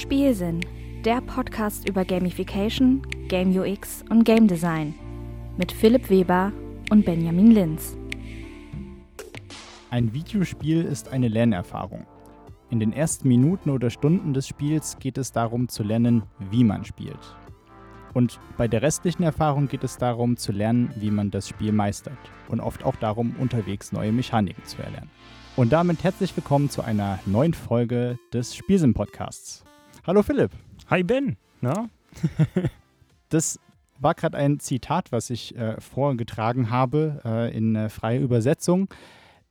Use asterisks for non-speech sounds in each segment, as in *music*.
Spielsinn, der Podcast über Gamification, Game UX und Game Design mit Philipp Weber und Benjamin Linz. Ein Videospiel ist eine Lernerfahrung. In den ersten Minuten oder Stunden des Spiels geht es darum zu lernen, wie man spielt. Und bei der restlichen Erfahrung geht es darum zu lernen, wie man das Spiel meistert. Und oft auch darum, unterwegs neue Mechaniken zu erlernen. Und damit herzlich willkommen zu einer neuen Folge des Spielsinn-Podcasts. Hallo Philipp. Hi Ben. Na? *laughs* das war gerade ein Zitat, was ich äh, vorgetragen habe äh, in äh, freier Übersetzung.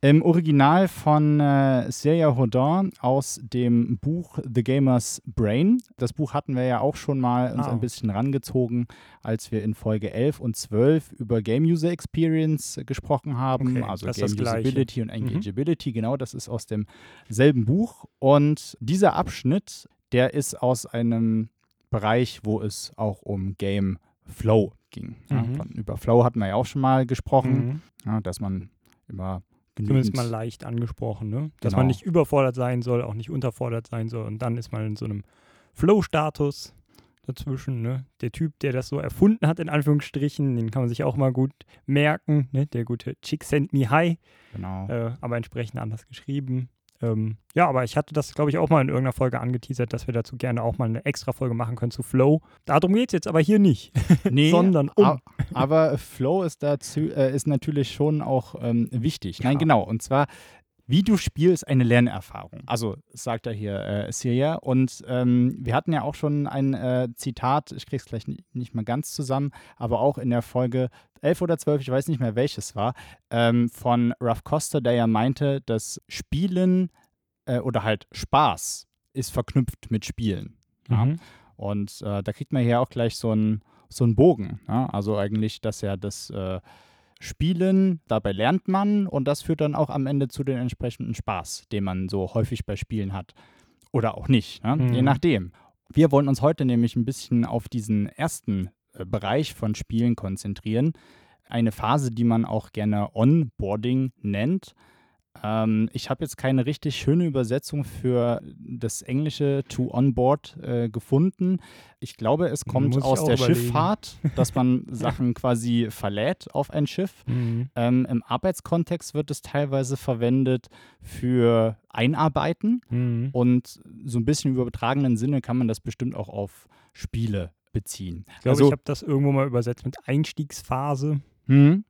Im Original von äh, Celia Houdin aus dem Buch The Gamer's Brain. Das Buch hatten wir ja auch schon mal uns oh. ein bisschen rangezogen, als wir in Folge 11 und 12 über Game User Experience gesprochen haben. Okay, also Game Usability und mhm. Engageability. Mhm. Genau, das ist aus demselben Buch. Und dieser Abschnitt der ist aus einem Bereich, wo es auch um Game Flow ging. Mhm. Ja, über Flow hatten wir ja auch schon mal gesprochen, mhm. ja, dass man immer Zumindest mal leicht angesprochen, ne? Dass genau. man nicht überfordert sein soll, auch nicht unterfordert sein soll. Und dann ist man in so einem Flow-Status dazwischen. Ne? Der Typ, der das so erfunden hat, in Anführungsstrichen, den kann man sich auch mal gut merken. Ne? Der gute Chick Send Me High. Genau. Äh, aber entsprechend anders geschrieben. Ähm, ja, aber ich hatte das, glaube ich, auch mal in irgendeiner Folge angeteasert, dass wir dazu gerne auch mal eine extra Folge machen können zu Flow. Darum geht es jetzt aber hier nicht, *laughs* nee, sondern um. Aber Flow ist, dazu, äh, ist natürlich schon auch ähm, wichtig. Ja. Nein, genau. Und zwar Videospiel ist eine Lernerfahrung. Also sagt er hier äh, Syria. Und ähm, wir hatten ja auch schon ein äh, Zitat, ich kriege es gleich nicht mal ganz zusammen, aber auch in der Folge 11 oder 12, ich weiß nicht mehr welches war, ähm, von Ruff Costa, der ja meinte, dass Spielen äh, oder halt Spaß ist verknüpft mit Spielen. Ja? Mhm. Und äh, da kriegt man hier auch gleich so einen so Bogen. Ja? Also eigentlich, dass ja das äh, Spielen, dabei lernt man und das führt dann auch am Ende zu den entsprechenden Spaß, den man so häufig bei Spielen hat. Oder auch nicht, ne? mhm. je nachdem. Wir wollen uns heute nämlich ein bisschen auf diesen ersten äh, Bereich von Spielen konzentrieren. Eine Phase, die man auch gerne Onboarding nennt. Ähm, ich habe jetzt keine richtig schöne Übersetzung für das englische to onboard äh, gefunden. Ich glaube, es kommt aus der überlegen. Schifffahrt, dass man *laughs* Sachen quasi verlädt auf ein Schiff. Mhm. Ähm, Im Arbeitskontext wird es teilweise verwendet für Einarbeiten mhm. und so ein bisschen im übertragenen Sinne kann man das bestimmt auch auf Spiele beziehen. Ich glaube, also, ich habe das irgendwo mal übersetzt mit Einstiegsphase. Mhm.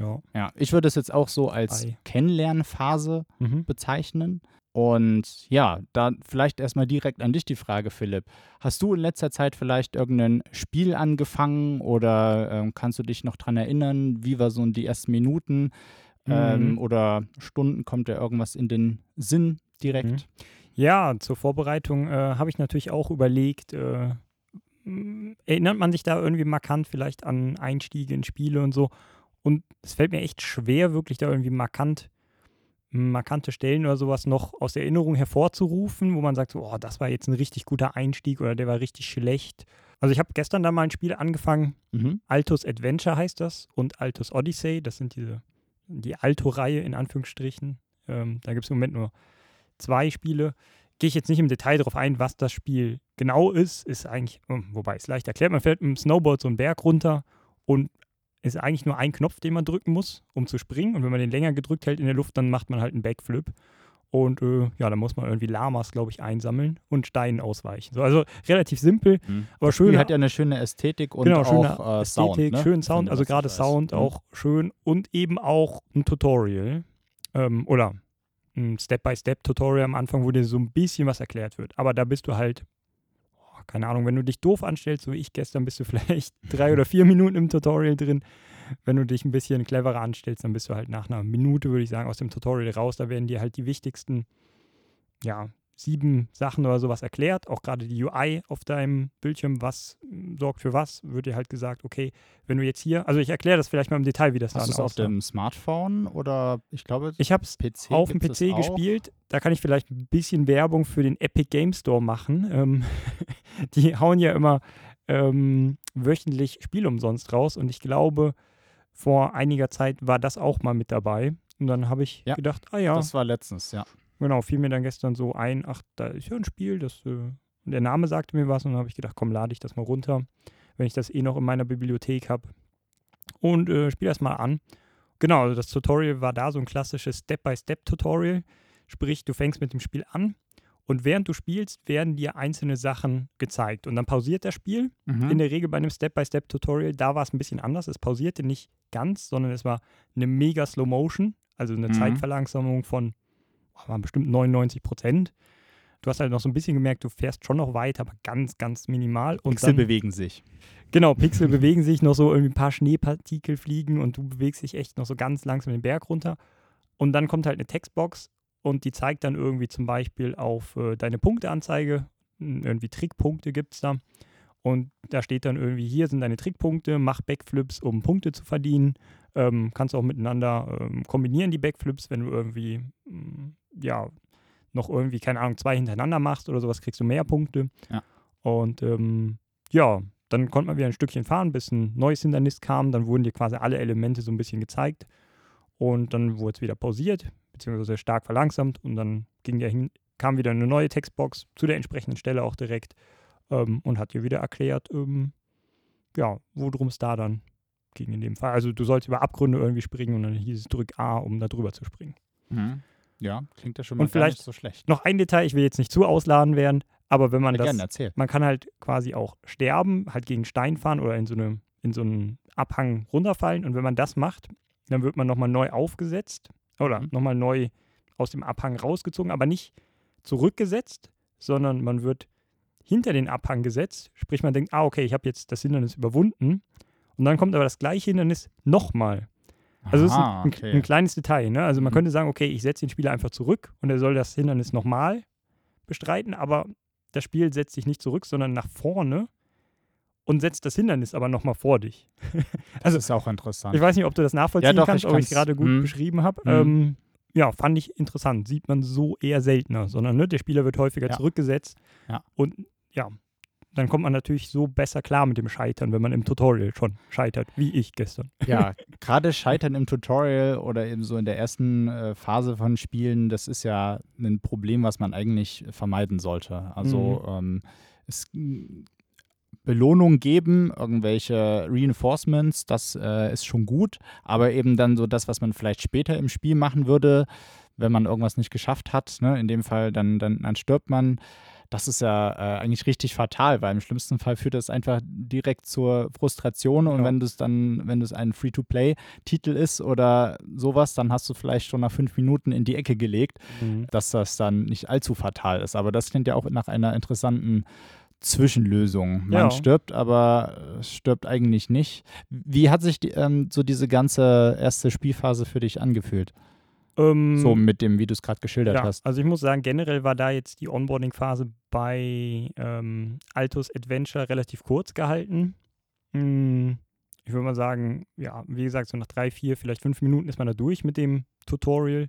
Ja. ja, ich würde es jetzt auch so als Ei. Kennenlernphase mhm. bezeichnen. Und ja, da vielleicht erstmal direkt an dich die Frage, Philipp. Hast du in letzter Zeit vielleicht irgendein Spiel angefangen oder ähm, kannst du dich noch daran erinnern, wie war so die ersten Minuten ähm, mhm. oder Stunden? Kommt da irgendwas in den Sinn direkt? Mhm. Ja, zur Vorbereitung äh, habe ich natürlich auch überlegt, äh, erinnert man sich da irgendwie markant vielleicht an Einstiege in Spiele und so? Und es fällt mir echt schwer, wirklich da irgendwie markant, markante Stellen oder sowas noch aus Erinnerung hervorzurufen, wo man sagt, so, oh, das war jetzt ein richtig guter Einstieg oder der war richtig schlecht. Also ich habe gestern da mal ein Spiel angefangen, mhm. Altos Adventure heißt das und Altos Odyssey, das sind diese, die Alto-Reihe in Anführungsstrichen. Ähm, da gibt es im Moment nur zwei Spiele. Gehe ich jetzt nicht im Detail darauf ein, was das Spiel genau ist. Ist eigentlich, hm, wobei es leicht erklärt, man fährt mit dem Snowboard so einen Berg runter und ist eigentlich nur ein Knopf, den man drücken muss, um zu springen. Und wenn man den länger gedrückt hält in der Luft, dann macht man halt einen Backflip. Und äh, ja, da muss man irgendwie Lamas, glaube ich, einsammeln und Steinen ausweichen. So, also relativ simpel, mhm. aber schön. Spiel hat ja eine schöne Ästhetik und genau, auch äh, Sound. Ästhetik, ne? schön Sound, also gerade Sound mhm. auch schön und eben auch ein Tutorial ähm, oder ein Step-by-Step-Tutorial am Anfang, wo dir so ein bisschen was erklärt wird. Aber da bist du halt keine Ahnung, wenn du dich doof anstellst, so wie ich gestern, bist du *laughs* vielleicht drei oder vier Minuten im Tutorial drin. Wenn du dich ein bisschen cleverer anstellst, dann bist du halt nach einer Minute, würde ich sagen, aus dem Tutorial raus. Da werden dir halt die wichtigsten ja, sieben Sachen oder sowas erklärt. Auch gerade die UI auf deinem Bildschirm, was sorgt für was, wird dir halt gesagt, okay, wenn du jetzt hier, also ich erkläre das vielleicht mal im Detail, wie das Hast dann aussieht. auf dem Smartphone oder ich glaube, ich habe es auf dem PC gespielt. Da kann ich vielleicht ein bisschen Werbung für den Epic Game Store machen. Ähm, *laughs* die hauen ja immer ähm, wöchentlich Spiel umsonst raus und ich glaube, vor einiger Zeit war das auch mal mit dabei. Und dann habe ich ja, gedacht, ah ja. Das war letztens, ja. Genau, fiel mir dann gestern so ein, ach, da ist ja ein Spiel, das äh, der Name sagte mir was und dann habe ich gedacht, komm, lade ich das mal runter, wenn ich das eh noch in meiner Bibliothek habe. Und äh, spiele das mal an. Genau, also das Tutorial war da so ein klassisches Step-by-Step-Tutorial. Sprich, du fängst mit dem Spiel an und während du spielst, werden dir einzelne Sachen gezeigt. Und dann pausiert das Spiel. Mhm. In der Regel bei einem Step-by-Step-Tutorial, da war es ein bisschen anders. Es pausierte nicht ganz, sondern es war eine mega Slow Motion, also eine Mhm. Zeitverlangsamung von waren bestimmt 99 Prozent. Du hast halt noch so ein bisschen gemerkt, du fährst schon noch weiter, aber ganz, ganz minimal. Und Pixel dann, bewegen sich. Genau, Pixel *laughs* bewegen sich noch so, irgendwie ein paar Schneepartikel fliegen und du bewegst dich echt noch so ganz langsam den Berg runter. Und dann kommt halt eine Textbox und die zeigt dann irgendwie zum Beispiel auf äh, deine Punkteanzeige. Irgendwie Trickpunkte gibt es da. Und da steht dann irgendwie, hier sind deine Trickpunkte, mach Backflips, um Punkte zu verdienen. Ähm, kannst auch miteinander ähm, kombinieren, die Backflips, wenn du irgendwie, mm, ja, noch irgendwie, keine Ahnung, zwei hintereinander machst oder sowas, kriegst du mehr Punkte. Ja. Und ähm, ja, dann konnte man wieder ein Stückchen fahren, bis ein neues Hindernis kam. Dann wurden dir quasi alle Elemente so ein bisschen gezeigt. Und dann wurde es wieder pausiert, beziehungsweise stark verlangsamt. Und dann ging der hin, kam wieder eine neue Textbox zu der entsprechenden Stelle auch direkt ähm, und hat dir wieder erklärt, ähm, ja, worum es da dann ging in dem Fall. Also du sollst über Abgründe irgendwie springen und dann hieß es drück A, um da drüber zu springen. Mhm. Ja, klingt ja schon Und mal gar vielleicht nicht so schlecht. Noch ein Detail, ich will jetzt nicht zu ausladen werden, aber wenn man Ja, das, gerne, erzähl. man kann halt quasi auch sterben, halt gegen Stein fahren oder in so, eine, in so einen Abhang runterfallen und wenn man das macht, dann wird man nochmal neu aufgesetzt oder Mhm. nochmal neu aus dem Abhang rausgezogen, aber nicht zurückgesetzt, sondern man wird hinter den Abhang gesetzt, sprich man denkt, ah okay, ich habe jetzt das Hindernis überwunden und dann kommt aber das gleiche Hindernis nochmal. Also es ist ein, okay. ein kleines Detail. Ne? Also man Mhm. könnte sagen, okay, ich setze den Spieler einfach zurück und er soll das Hindernis nochmal bestreiten, aber das Spiel setzt sich nicht zurück, sondern nach vorne und setzt das Hindernis aber nochmal vor dich. *laughs* das ist auch interessant. Ich weiß nicht, ob du das nachvollziehen doch, kannst, ich ob ich es gerade gut Mhm. beschrieben habe. Mhm. Ähm, ja, fand ich interessant. Sieht man so eher seltener, sondern ne, der Spieler wird häufiger Ja. zurückgesetzt. Ja. Und ja, dann kommt man natürlich so besser klar mit dem Scheitern, wenn man im Tutorial schon scheitert, wie ich gestern. Ja, *laughs* gerade Scheitern im Tutorial oder eben so in der ersten äh, Phase von Spielen, das ist ja ein Problem, was man eigentlich vermeiden sollte. Also ähm, es Belohnung geben, irgendwelche Reinforcements, das äh, ist schon gut, aber eben dann so das, was man vielleicht später im Spiel machen würde, wenn man irgendwas nicht geschafft hat, ne, in dem Fall, dann, dann, dann stirbt man. Das ist ja äh, eigentlich richtig fatal, weil im schlimmsten Fall führt das einfach direkt zur Frustration und Ja. wenn du es dann, wenn es ein Free-to-Play-Titel ist oder sowas, dann hast du vielleicht schon nach fünf Minuten in die Ecke gelegt, dass das dann nicht allzu fatal ist. Aber das klingt ja auch nach einer interessanten Zwischenlösung. Man Ja. stirbt, aber stirbt eigentlich nicht. Wie hat sich die, ähm, so diese ganze erste Spielphase für dich angefühlt? Ähm, So mit dem, wie du es gerade geschildert ja, hast. also ich muss sagen, generell war da jetzt die Onboarding-Phase bei ähm, Altos Adventure relativ kurz gehalten. Hm, ich würde mal sagen, ja, wie gesagt, so nach drei, vier, vielleicht fünf Minuten ist man da durch mit dem Tutorial.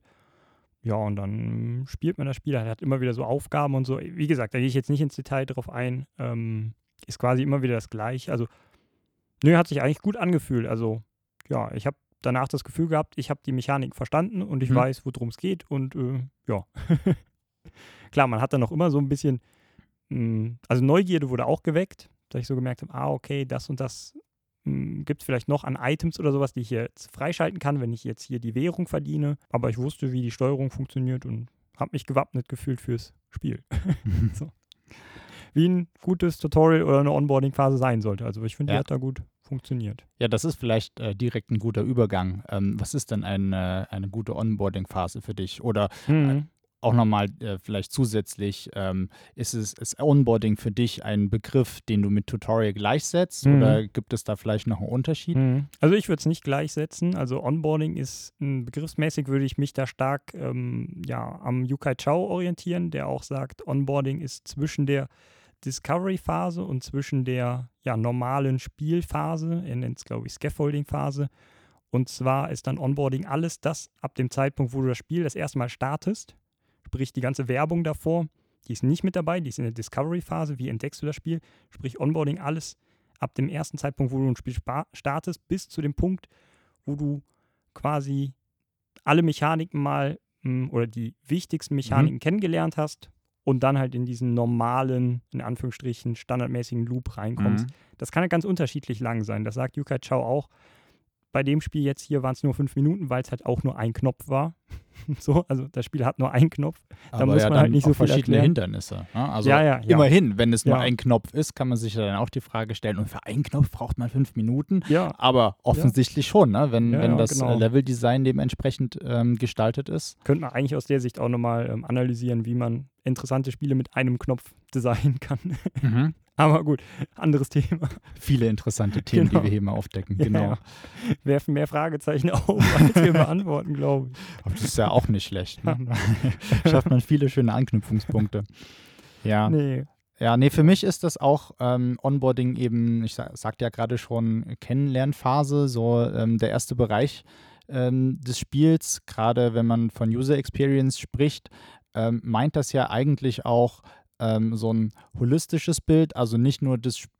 Ja, und dann spielt man das Spiel. Er hat immer wieder so Aufgaben und so. Wie gesagt, da gehe ich jetzt nicht ins Detail drauf ein. Ähm, ist quasi immer wieder das Gleiche. Also, nö, hat sich eigentlich gut angefühlt. Also, ja, ich habe danach das Gefühl gehabt, ich habe die Mechanik verstanden und ich Mhm. weiß, worum es geht. Und äh, ja, *laughs* klar, man hat dann noch immer so ein bisschen, mh, also Neugierde wurde auch geweckt, dass ich so gemerkt habe, ah, okay, das und das gibt es vielleicht noch an Items oder sowas, die ich jetzt freischalten kann, wenn ich jetzt hier die Währung verdiene. Aber ich wusste, wie die Steuerung funktioniert und habe mich gewappnet gefühlt fürs Spiel. *laughs* *laughs* so. Wie ein gutes Tutorial oder eine Onboarding-Phase sein sollte. Also ich finde, die Ja. hat da gut funktioniert. Ja, das ist vielleicht äh, direkt ein guter Übergang. Ähm, was ist denn eine, eine gute Onboarding-Phase für dich? Oder auch nochmal äh, vielleicht zusätzlich, ähm, ist es ist Onboarding für dich ein Begriff, den du mit Tutorial gleichsetzt? Mhm. Oder gibt es da vielleicht noch einen Unterschied? Mhm. Also ich würde es nicht gleichsetzen. Also Onboarding ist begriffsmäßig würde ich mich da stark ähm, ja, am Yukai Chao orientieren, der auch sagt, Onboarding ist zwischen der Discovery-Phase und zwischen der ja, normalen Spielphase, er nennt es glaube ich Scaffolding-Phase. Und zwar ist dann Onboarding alles das ab dem Zeitpunkt, wo du das Spiel das erste Mal startest, sprich die ganze Werbung davor, die ist nicht mit dabei, die ist in der Discovery-Phase, wie entdeckst du das Spiel, sprich Onboarding alles ab dem ersten Zeitpunkt, wo du ein Spiel startest, bis zu dem Punkt, wo du quasi alle Mechaniken mal mh, oder die wichtigsten Mechaniken kennengelernt hast und dann halt in diesen normalen, in Anführungsstrichen, standardmäßigen Loop reinkommst. Mhm. Das kann halt ganz unterschiedlich lang sein. Das sagt Yukai Chao auch. Bei dem Spiel jetzt hier waren es nur fünf Minuten, weil es halt auch nur ein Knopf war. *laughs* so, also das Spiel hat nur einen Knopf. Da Aber muss ja man halt nicht so viel verschiedene erklären. Hindernisse. Ne? Also Ja, ja, ja. immerhin, wenn es nur ein Knopf ist, kann man sich ja dann auch die Frage stellen, und für einen Knopf braucht man fünf Minuten? Ja, Aber offensichtlich schon, ne? wenn, wenn das genau. Leveldesign dementsprechend ähm, gestaltet ist. könnte man eigentlich aus der Sicht auch nochmal ähm, analysieren, wie man interessante Spiele mit einem Knopf *laughs* designen kann. Aber gut, anderes Thema. Viele interessante Themen, Genau. die wir hier mal aufdecken. Genau. ja. Werfen mehr Fragezeichen *laughs* auf, als wir beantworten, glaube ich. Aber das ist ja auch nicht schlecht. Ne? *laughs* *laughs* Schafft man viele schöne Anknüpfungspunkte. Ja. Nee. Ja, nee, für mich ist das auch ähm, Onboarding eben, ich sag, sagte ja gerade schon, Kennenlernphase, so ähm, der erste Bereich ähm, des Spiels, gerade wenn man von User Experience spricht, ähm, meint das ja eigentlich auch ähm, so ein holistisches Bild, also nicht nur das Sp-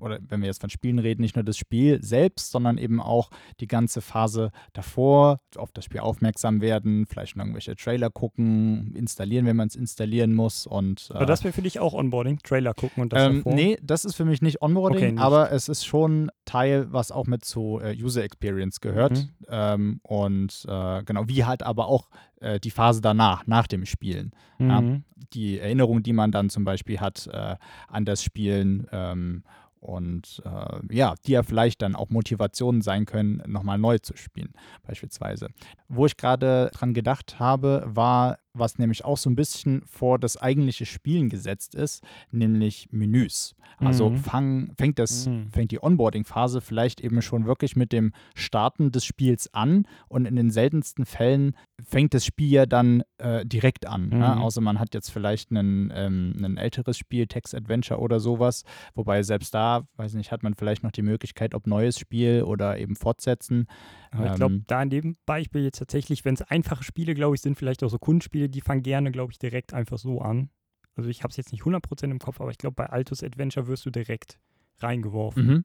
oder wenn wir jetzt von Spielen reden, nicht nur das Spiel selbst, sondern eben auch die ganze Phase davor, auf das Spiel aufmerksam werden, vielleicht noch irgendwelche Trailer gucken, installieren, wenn man es installieren muss und Aber äh, das wäre für dich auch Onboarding, Trailer gucken und das ähm, davor? nee, das ist für mich nicht Onboarding, Okay, nicht. aber es ist schon Teil, was auch mit zu äh, User Experience gehört. Mhm. Ähm, und äh, genau, wie halt aber auch äh, die Phase danach, nach dem Spielen. ja. Mhm. Die Erinnerung, die man dann zum Beispiel hat äh, an das Spielen ähm, und äh, ja, die ja vielleicht dann auch Motivationen sein können, nochmal neu zu spielen, beispielsweise. Wo ich gerade dran gedacht habe, war, was nämlich auch so ein bisschen vor das eigentliche Spielen gesetzt ist, nämlich Menüs. Also Mhm. fang, fängt, das, Mhm. fängt die Onboarding-Phase vielleicht eben schon wirklich mit dem Starten des Spiels an und in den seltensten Fällen fängt das Spiel ja dann äh, direkt an. Ne? Mhm. Außer man hat jetzt vielleicht einen, ähm, ein älteres Spiel, Text Adventure oder sowas, wobei selbst da, weiß nicht, hat man vielleicht noch die Möglichkeit, ob neues Spiel oder eben fortsetzen. Aber ich glaube, Ähm, da in dem Beispiel jetzt tatsächlich, wenn es einfache Spiele, glaube ich, sind, vielleicht auch so Die fangen gerne, glaube ich, direkt einfach so an. Also ich habe es jetzt nicht 100% im Kopf, aber ich glaube, bei Altus Adventure wirst du direkt reingeworfen, Mhm.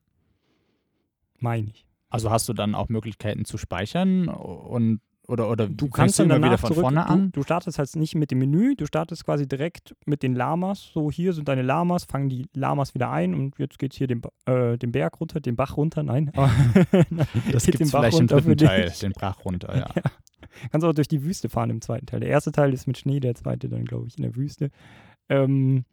meine ich. Also hast du dann auch Möglichkeiten zu speichern und oder, oder Du kannst du dann wieder von zurück, vorne du, an? du startest halt nicht mit dem Menü, du startest quasi direkt mit den Lamas. So, hier sind deine Lamas, fangen die Lamas wieder ein und jetzt geht es hier den, äh, den Berg runter, den Bach runter, nein. *laughs* Das *laughs* geht gibt es den Bach vielleicht im runter für dritten Teil, den Brach runter, *laughs* ja. Kannst auch durch die Wüste fahren im zweiten Teil. Der erste Teil ist mit Schnee, der zweite dann, glaube ich, in der Wüste. Ähm,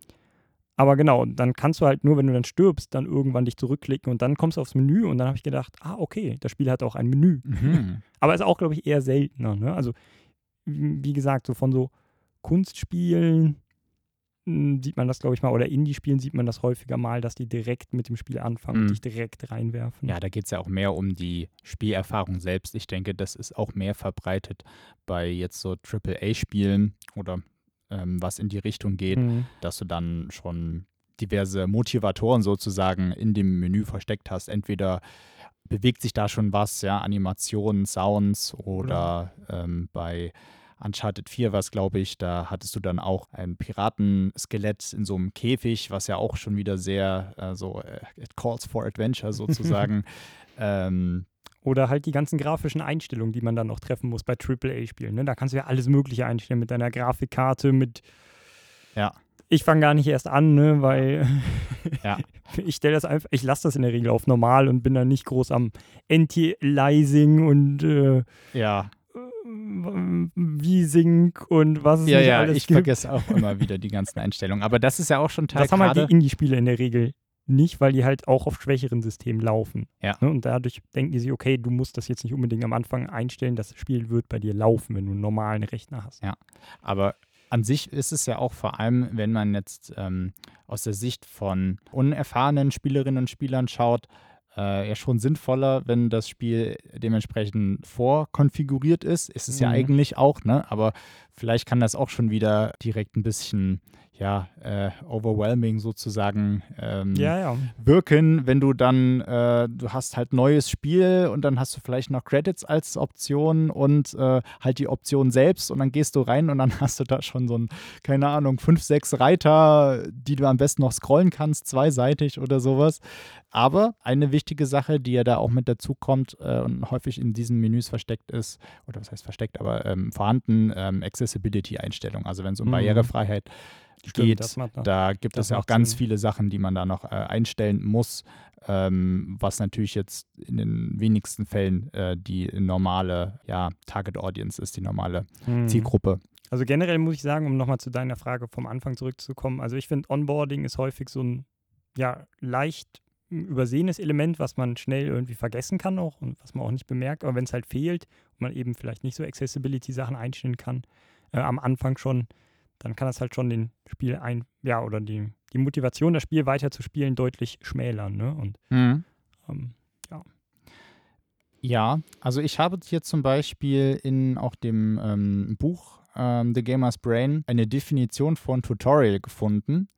aber genau, dann kannst du halt nur, wenn du dann stirbst, dann irgendwann dich zurückklicken und dann kommst du aufs Menü und dann habe ich gedacht, ah, okay, das Spiel hat auch ein Menü. Mhm. *laughs* Aber ist auch, glaube ich, eher seltener. Ne? Also, wie gesagt, so von so Kunstspielen sieht man das, glaube ich, mal, oder Indie-Spielen sieht man das häufiger mal, dass die direkt mit dem Spiel anfangen Mhm. und dich direkt reinwerfen. Ja, da geht es ja auch mehr um die Spielerfahrung selbst. Ich denke, das ist auch mehr verbreitet bei jetzt so AAA-Spielen oder ähm, was in die Richtung geht, Mhm. dass du dann schon diverse Motivatoren sozusagen in dem Menü versteckt hast. Entweder bewegt sich da schon was, ja, Animationen, Sounds oder ähm, bei Uncharted 4 was, glaube ich, da hattest du dann auch ein Piratenskelett in so einem Käfig, was ja auch schon wieder sehr äh, so, äh, it calls for adventure sozusagen. *laughs* ähm, Oder halt die ganzen grafischen Einstellungen, die man dann noch treffen muss bei AAA-Spielen. Ne? Da kannst du ja alles Mögliche einstellen mit deiner Grafikkarte, mit. Ja. Ich fange gar nicht erst an, ne, weil *laughs* Ja. *laughs* ich stelle das einfach, ich lasse das in der Regel auf normal und bin dann nicht groß am Anti-Aliasing und äh, ja, V-Sync und was es ja, nicht ja, alles ich gibt. vergesse auch immer wieder die ganzen Einstellungen. Aber das ist ja auch schon Teil Das haben halt die Indie-Spiele in der Regel nicht, weil die halt auch auf schwächeren Systemen laufen. Ja. Ne? Und dadurch denken die sich, okay, du musst das jetzt nicht unbedingt am Anfang einstellen, das Spiel wird bei dir laufen, wenn du einen normalen Rechner hast. Aber an sich ist es ja auch vor allem, wenn man jetzt ähm, aus der Sicht von unerfahrenen Spielerinnen und Spielern schaut, äh, ja schon sinnvoller, wenn das Spiel dementsprechend vorkonfiguriert ist. Ist es ja Mhm. eigentlich auch, ne? Aber vielleicht kann das auch schon wieder direkt ein bisschen, ja, äh, overwhelming sozusagen ähm, Ja, ja. wirken, wenn du dann, äh, du hast halt neues Spiel und dann hast du vielleicht noch Credits als Option und äh, halt die Option selbst und dann gehst du rein und dann *laughs* hast du da schon so ein, keine Ahnung, fünf, sechs Reiter, die du am besten noch scrollen kannst, zweiseitig oder sowas. Aber eine wichtige Sache, die ja da auch mit dazu kommt äh, und häufig in diesen Menüs versteckt ist, oder was heißt versteckt, aber ähm, vorhanden, ähm, Accessibility-Einstellungen. Also wenn es um Mhm. Barrierefreiheit Stimmt, geht, da gibt es ja auch ganz Sinn. viele Sachen, die man da noch äh, einstellen muss, ähm, was natürlich jetzt in den wenigsten Fällen äh, die normale ja, Target Audience ist, die normale Mhm. Zielgruppe. Also generell muss ich sagen, um nochmal zu deiner Frage vom Anfang zurückzukommen, also ich finde Onboarding ist häufig so ein ja, leicht übersehenes Element, was man schnell irgendwie vergessen kann auch und was man auch nicht bemerkt, aber wenn es halt fehlt und man eben vielleicht nicht so Accessibility-Sachen einstellen kann, äh, am Anfang schon, dann kann das halt schon den Spiel ein, ja, oder die, die Motivation, das Spiel weiter zu spielen, deutlich schmälern, ne? Und ähm, Ja, also ich habe hier zum Beispiel in auch dem ähm, Buch ähm, The Gamer's Brain eine Definition von Tutorial gefunden.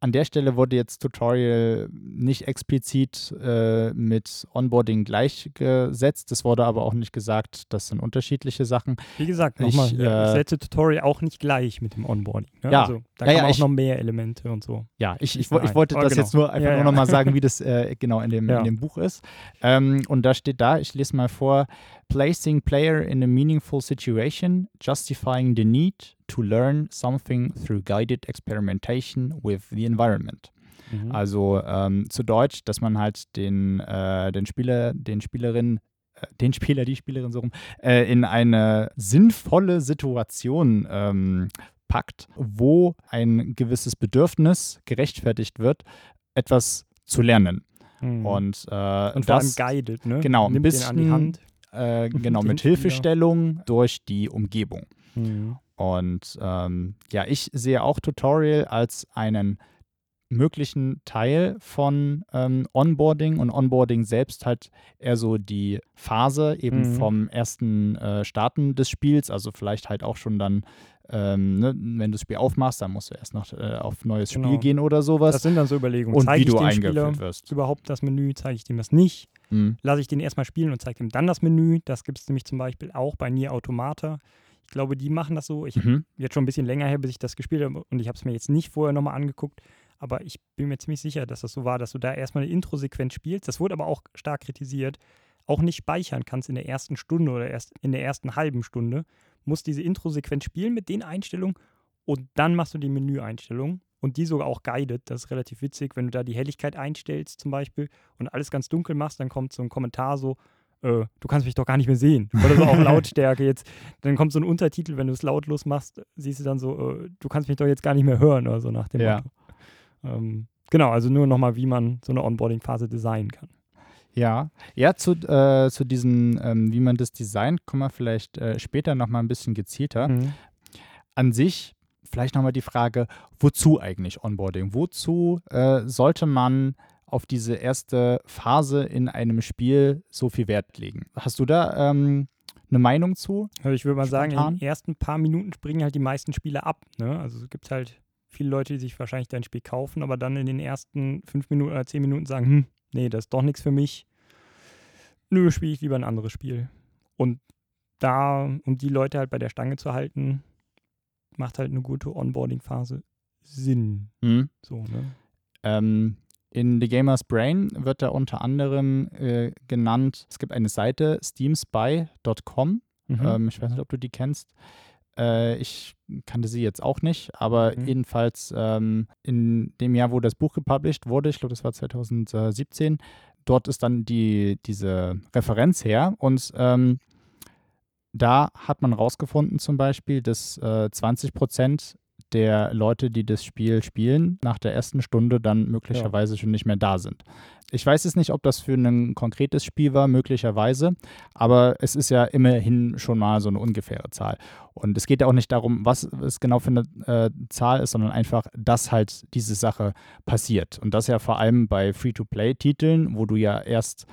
An der Stelle wurde jetzt Tutorial nicht explizit äh, mit Onboarding gleichgesetzt. Es wurde aber auch nicht gesagt, das sind unterschiedliche Sachen. Wie gesagt, Ich, nochmal, ich äh, setze Tutorial auch nicht gleich mit dem Onboarding. Ne? Ja. Also da Ja, kann ja, auch ich- noch mehr Elemente und so. Ja, ich, ich, ich wollte Oh, das genau. jetzt nur einfach Ja, nur nochmal sagen, wie das äh, genau in dem, in dem Buch ist. Ähm, und da steht da, ich lese mal vor, placing player in a meaningful situation, justifying the need to learn something through guided experimentation with the environment. Mhm. Also ähm, zu Deutsch, dass man halt den, äh, den Spieler, den Spielerin, äh, den Spieler, die Spielerin so rum, äh, in eine sinnvolle Situation ähm, packt, wo ein gewisses Bedürfnis gerechtfertigt wird, etwas zu lernen. Mhm. Und, äh, Und das guided, ne? genau, ein den an die bisschen- Hand. äh, *laughs* genau mit. Hilfestellung durch die Umgebung. Mhm. Und ähm, ja, ich sehe auch Tutorial als einen möglichen Teil von ähm, Onboarding und Onboarding selbst halt eher so die Phase eben Mhm. vom ersten äh, Starten des Spiels, also vielleicht halt auch schon dann, ähm, ne, wenn du das Spiel aufmachst, dann musst du erst noch äh, auf neues Genau. Spiel gehen oder sowas Das sind dann so Überlegungen. und Zeige wie ich du eingeführt wirst. überhaupt das Menü? Zeige ich dem das nicht? Mhm. Lasse ich den erstmal spielen und zeige ihm dann das Menü? Das gibt es nämlich zum Beispiel auch bei Nier Automata. Ich glaube, die machen das so. Ich Mhm. jetzt schon ein bisschen länger her, bis ich das gespielt habe und ich habe es mir jetzt nicht vorher nochmal angeguckt, aber ich bin mir ziemlich sicher, dass das so war, dass du da erstmal eine Intro-Sequenz spielst. Das wurde aber auch stark kritisiert. Auch nicht speichern kannst in der ersten Stunde oder erst in der ersten halben Stunde. Musst diese Intro-Sequenz spielen mit den Einstellungen und dann machst du die Menü-Einstellungen und die sogar auch guided. Das ist relativ witzig, wenn du da die Helligkeit einstellst zum Beispiel und alles ganz dunkel machst, dann kommt so ein Kommentar so, äh, du kannst mich doch gar nicht mehr sehen. *laughs* Oder so auch Lautstärke jetzt. Dann kommt so ein Untertitel, wenn du es lautlos machst, siehst du dann so, äh, du kannst mich doch jetzt gar nicht mehr hören oder so nach dem Ja. Motto. Ähm, genau, also nur nochmal, wie man so eine Onboarding-Phase designen kann. Ja, ja, zu, äh, zu diesen, ähm, wie man das designt, kommen wir vielleicht äh, später nochmal ein bisschen gezielter. Mhm. An sich vielleicht nochmal die Frage, wozu eigentlich Onboarding? Wozu äh, sollte man auf diese erste Phase in einem Spiel so viel Wert legen? Hast du da ähm, eine Meinung zu? Also ich würde mal sagen, in Spontan? den ersten paar Minuten springen halt die meisten Spieler ab. Ne? Also es gibt halt viele Leute, die sich wahrscheinlich dein Spiel kaufen, aber dann in den ersten fünf Minuten oder zehn Minuten sagen, hm, nee, das ist doch nichts für mich. Nö, spiele ich lieber ein anderes Spiel. Und da, um die Leute halt bei der Stange zu halten, macht halt eine gute Onboarding-Phase Sinn. Hm? So, ne? Ähm, in The Gamer's Brain wird da unter anderem äh, genannt, es gibt eine Seite, steamspy.com. Mhm. Ähm, ich weiß nicht, ob du die kennst. Äh, ich kannte sie jetzt auch nicht, aber Mhm. jedenfalls ähm, in dem Jahr, wo das Buch gepublished wurde, ich glaube, das war 2017, dort ist dann die, diese Referenz her und ähm, da hat man rausgefunden zum Beispiel, dass äh, 20 Prozent der Leute, die das Spiel spielen, nach der ersten Stunde dann möglicherweise schon nicht mehr da sind. Ich weiß jetzt nicht, ob das für ein konkretes Spiel war, möglicherweise, aber es ist ja immerhin schon mal so eine ungefähre Zahl. Und es geht ja auch nicht darum, was es genau für eine äh, Zahl ist, sondern einfach, dass halt diese Sache passiert. Und das ja vor allem bei Free-to-Play-Titeln, wo du ja erst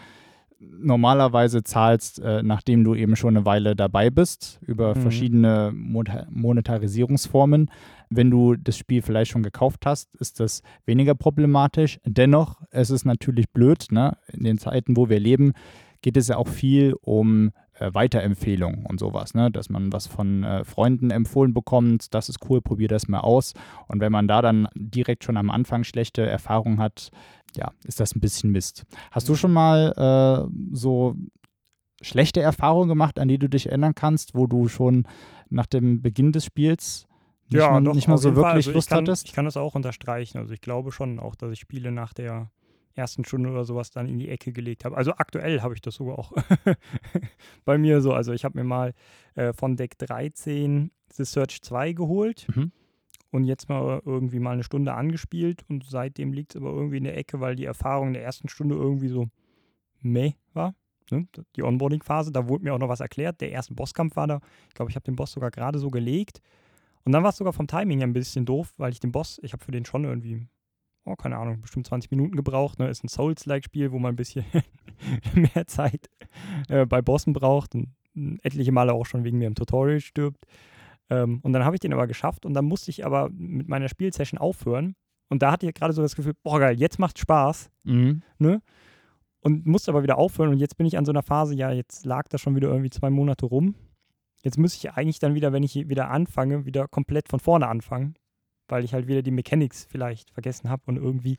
normalerweise zahlst, äh, nachdem du eben schon eine Weile dabei bist, über Mhm. verschiedene Mon Monetarisierungsformen. Wenn du das Spiel vielleicht schon gekauft hast, ist das weniger problematisch. Dennoch, es ist natürlich blöd, ne? in den Zeiten, wo wir leben, geht es ja auch viel um äh, Weiterempfehlungen und sowas, ne? dass man was von äh, Freunden empfohlen bekommt, das ist cool, probier das mal aus. Und wenn man da dann direkt schon am Anfang schlechte Erfahrungen hat, ja, ist das ein bisschen Mist. Hast du schon mal äh, so schlechte Erfahrungen gemacht, an die du dich erinnern kannst, wo du schon nach dem Beginn des Spiels nicht ja, mal, doch, nicht mal so wirklich Also Lust kann, hattest? Ich kann das auch unterstreichen. Also ich glaube schon auch, dass ich Spiele nach der ersten Stunde oder sowas dann in die Ecke gelegt habe. Also aktuell habe ich das sogar auch *laughs* bei mir so. Also ich habe mir mal äh, von Deck 13 The Search 2 geholt Mhm. Und jetzt mal irgendwie mal eine Stunde angespielt und seitdem liegt es aber irgendwie in der Ecke, weil die Erfahrung der ersten Stunde irgendwie so meh war. Ne? Die Onboarding-Phase, da wurde mir auch noch was erklärt. Der erste Bosskampf war da. Ich glaube, ich habe den Boss sogar gerade so gelegt. Und dann war es sogar vom Timing ein bisschen doof, weil ich den Boss, ich habe für den schon irgendwie, oh, keine Ahnung, bestimmt 20 Minuten gebraucht. Ne? Ist ein Souls-like-Spiel, wo man ein bisschen *laughs* mehr Zeit äh, bei Bossen braucht und mm, etliche Male auch schon wegen mir im Tutorial stirbt. Ähm, und dann habe ich den aber geschafft und dann musste ich aber mit meiner Spielsession aufhören. Und da hatte ich gerade so das Gefühl, boah geil, jetzt macht Spaß Mhm. und musste aber wieder aufhören. Und jetzt bin ich an so einer Phase, ja, jetzt lag das schon wieder irgendwie zwei Monate rum. Jetzt muss ich eigentlich dann wieder, wenn ich wieder anfange, wieder komplett von vorne anfangen, weil ich halt wieder die Mechanics vielleicht vergessen habe und irgendwie.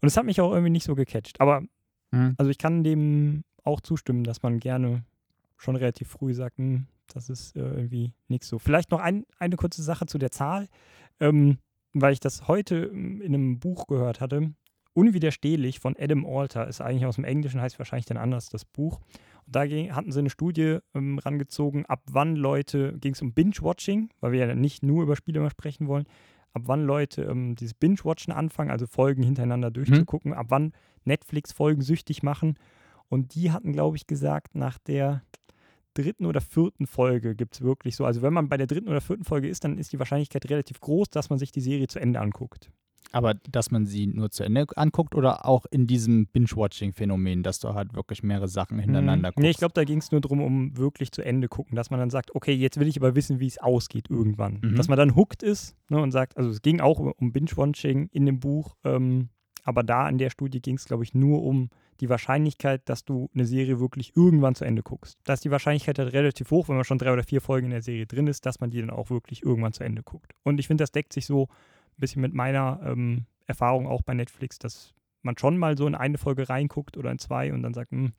Und es hat mich auch irgendwie nicht so gecatcht. Aber Mhm. also ich kann dem auch zustimmen, dass man gerne schon relativ früh sagt, hm, das ist äh, irgendwie nichts so. Vielleicht noch ein, eine kurze Sache zu der Zahl, ähm, weil ich das heute ähm, in einem Buch gehört hatte. Unwiderstehlich von Adam Alter ist eigentlich aus dem Englischen, heißt wahrscheinlich dann anders das Buch. Und da ging, hatten sie eine Studie ähm, rangezogen, ab wann Leute, ging es um Binge-Watching, weil wir ja nicht nur über Spiele mal sprechen wollen, ab wann Leute ähm, dieses Binge-Watchen anfangen, also Folgen hintereinander durchzugucken, ab wann Netflix Folgen süchtig machen. Und die hatten, glaube ich, gesagt, nach der dritten oder vierten Folge gibt es wirklich so. Also wenn man bei der dritten oder vierten Folge ist, dann ist die Wahrscheinlichkeit relativ groß, dass man sich die Serie zu Ende anguckt. Aber dass man sie nur zu Ende anguckt oder auch in diesem Binge-Watching-Phänomen, dass du halt wirklich mehrere Sachen hintereinander guckst? Nee, ich glaube, da ging es nur darum, um wirklich zu Ende gucken, dass man dann sagt, okay, jetzt will ich aber wissen, wie es ausgeht irgendwann. Mhm. Dass man dann hooked ist ne, und sagt, also es ging auch um Binge-Watching in dem Buch, ähm, aber da in der Studie ging es, glaube ich, nur um die Wahrscheinlichkeit, dass du eine Serie wirklich irgendwann zu Ende guckst. Da ist die Wahrscheinlichkeit halt relativ hoch, wenn man schon drei oder vier Folgen in der Serie drin ist, dass man die dann auch wirklich irgendwann zu Ende guckt. Und ich finde, das deckt sich so ein bisschen mit meiner ähm, Erfahrung auch bei Netflix, dass man schon mal so in eine Folge reinguckt oder in zwei und dann sagt, hm,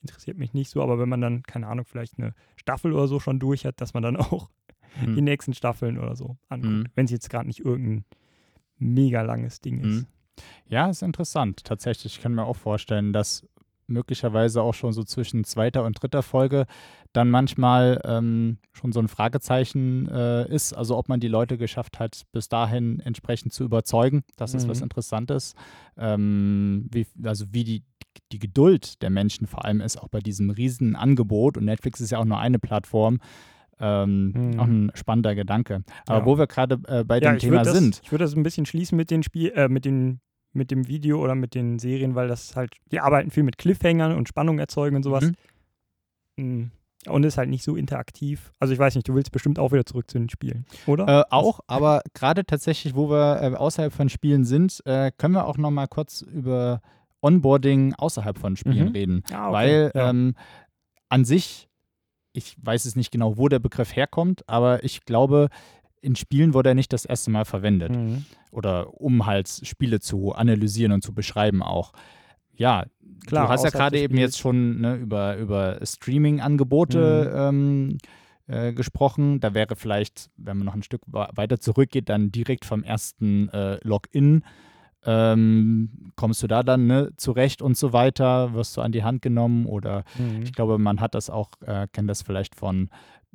interessiert mich nicht so, aber wenn man dann, keine Ahnung, vielleicht eine Staffel oder so schon durch hat, dass man dann *laughs* auch Hm. die nächsten Staffeln oder so anguckt, Mhm. wenn es jetzt gerade nicht irgendein mega langes Ding ist. Ja, ist interessant. Tatsächlich, ich kann mir auch vorstellen, dass möglicherweise auch schon so zwischen zweiter und dritter Folge dann manchmal ähm, schon so ein Fragezeichen äh, ist. Also ob man die Leute geschafft hat, bis dahin entsprechend zu überzeugen. Das ist was Mhm. Interessantes. Ähm, wie, also wie die, die Geduld der Menschen vor allem ist, auch bei diesem riesen Angebot. Und Netflix ist ja auch nur eine Plattform. Ähm, Mhm. Auch ein spannender Gedanke. Aber Ja. wo wir gerade äh, bei Ja, dem Thema das, sind. Ich würde das ein bisschen schließen mit den Spiel, äh, mit den mit dem Video oder mit den Serien, weil das halt, die arbeiten viel mit Cliffhangern und Spannung erzeugen und sowas. Mhm. Mm. Und ist halt nicht so interaktiv. Also ich weiß nicht, du willst bestimmt auch wieder zurück zu den Spielen, oder? Äh, auch, aber gerade tatsächlich, wo wir äh, außerhalb von Spielen sind, äh, können wir auch noch mal kurz über Onboarding außerhalb von Spielen Mhm. reden. Ah, okay. Weil ja. ähm, an sich, ich weiß es nicht genau, wo der Begriff herkommt, aber ich glaube, in Spielen wurde er nicht das erste Mal verwendet. Mhm. Oder um halt Spiele zu analysieren und zu beschreiben auch. Ja, Klar, du hast ja gerade eben jetzt schon ne, über, über Streaming-Angebote ähm, äh, gesprochen. Da wäre vielleicht, wenn man noch ein Stück weiter zurückgeht, dann direkt vom ersten äh, Login. Ähm, kommst du da dann ne, zurecht und so weiter? Wirst du an die Hand genommen? Oder Mhm. ich glaube, man hat das auch, äh, kennt das vielleicht von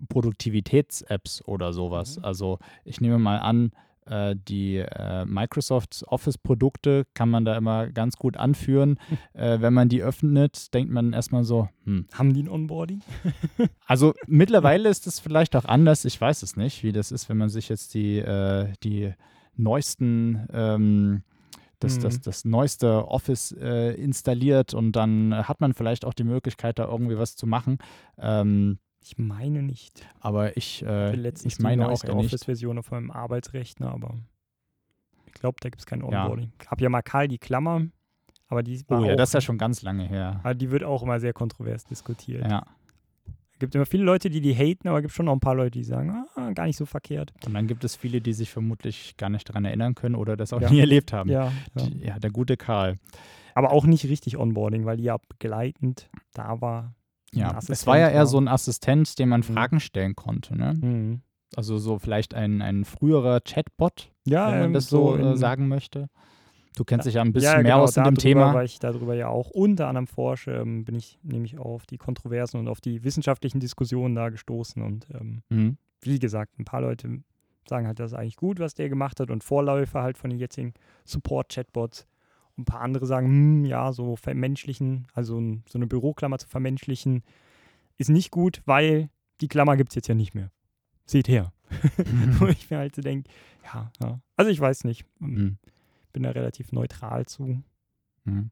Produktivitäts-Apps oder sowas. Mhm. Also ich nehme mal an, äh, die äh, Microsoft Office-Produkte kann man da immer ganz gut anführen. *laughs* äh, wenn man die öffnet, denkt man erstmal so, hm. Haben die ein Onboarding? *laughs* Also mittlerweile ist es vielleicht auch anders. Ich weiß es nicht, wie das ist, wenn man sich jetzt die, äh, die neuesten ähm, das, das, Mhm. das neueste Office äh, installiert und dann hat man vielleicht auch die Möglichkeit, da irgendwie was zu machen. Ähm, Ich meine nicht. aber ich, Ich äh, letztens ich meine auch nicht. Office-Version auf meinem Arbeitsrechner, aber ich glaube, da gibt es kein Ja. Onboarding. Ich habe ja mal Karl die Klammer, aber die Oh ja, auch, das ist ja schon ganz lange her. aber die wird auch immer sehr kontrovers diskutiert. Ja. Es gibt immer viele Leute, die die haten, aber es gibt schon auch ein paar Leute, die sagen, ah, gar nicht so verkehrt. Und dann gibt es viele, die sich vermutlich gar nicht daran erinnern können oder das auch Ja. nie erlebt haben. Ja, ja. Die, ja, der gute Karl. Aber auch nicht richtig Onboarding, weil die ja begleitend da war. Ja, es war ja eher so ein Assistent, dem man mhm. Fragen stellen konnte. Ne? Mhm. Also so vielleicht ein, ein früherer Chatbot, ja, wenn man das so, so äh, sagen möchte. Du kennst dich ja ein bisschen ja, mehr genau, aus dem Thema. Weil ich darüber ja auch unter anderem forsche, ähm, bin ich nämlich auf die Kontroversen und auf die wissenschaftlichen Diskussionen da gestoßen. Und ähm, mhm. wie gesagt, ein paar Leute sagen halt, das ist eigentlich gut, was der gemacht hat und Vorläufer halt von den jetzigen Support-Chatbots. Und ein paar andere sagen, hm, ja, so vermenschlichen, also so eine Büroklammer zu vermenschlichen, ist nicht gut, weil die Klammer gibt es jetzt ja nicht mehr. Seht her. Mhm. *laughs* Wo ich mir halt so denke, ja, ja, also ich weiß nicht. Mhm. Bin da relativ neutral zu. Mhm.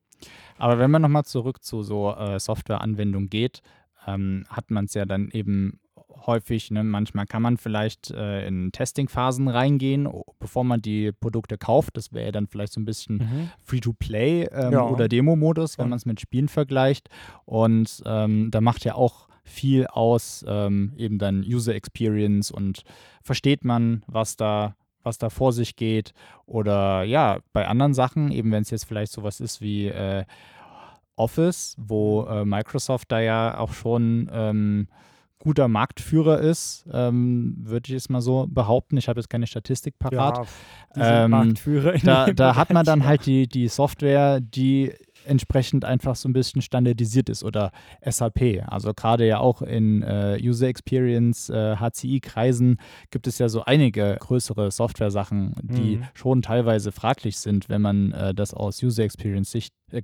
Aber wenn man nochmal zurück zu so äh, Softwareanwendungen geht, ähm, hat man es ja dann eben häufig, ne, manchmal kann man vielleicht äh, in Testingphasen reingehen, bevor man die Produkte kauft. Das wäre dann vielleicht so ein bisschen mhm. Free-to-Play ähm, ja. oder Demo-Modus, wenn man es mit Spielen vergleicht. Und ähm, da macht ja auch viel aus, ähm, eben dann User Experience und versteht man, was da was da vor sich geht. Oder ja, bei anderen Sachen, eben wenn es jetzt vielleicht sowas ist wie äh, Office, wo äh, Microsoft da ja auch schon ähm, guter Marktführer ist, ähm, würde ich es mal so behaupten. Ich habe jetzt keine Statistik parat. Ja, ähm, Marktführer da, da hat man dann halt die, die Software, die entsprechend einfach so ein bisschen standardisiert ist oder SAP. Also gerade ja auch in äh, User Experience, äh, HCI-Kreisen gibt es ja so einige größere Software-Sachen, die mhm. schon teilweise fraglich sind, wenn man äh, das aus User Experience-Gesichtspunkten äh,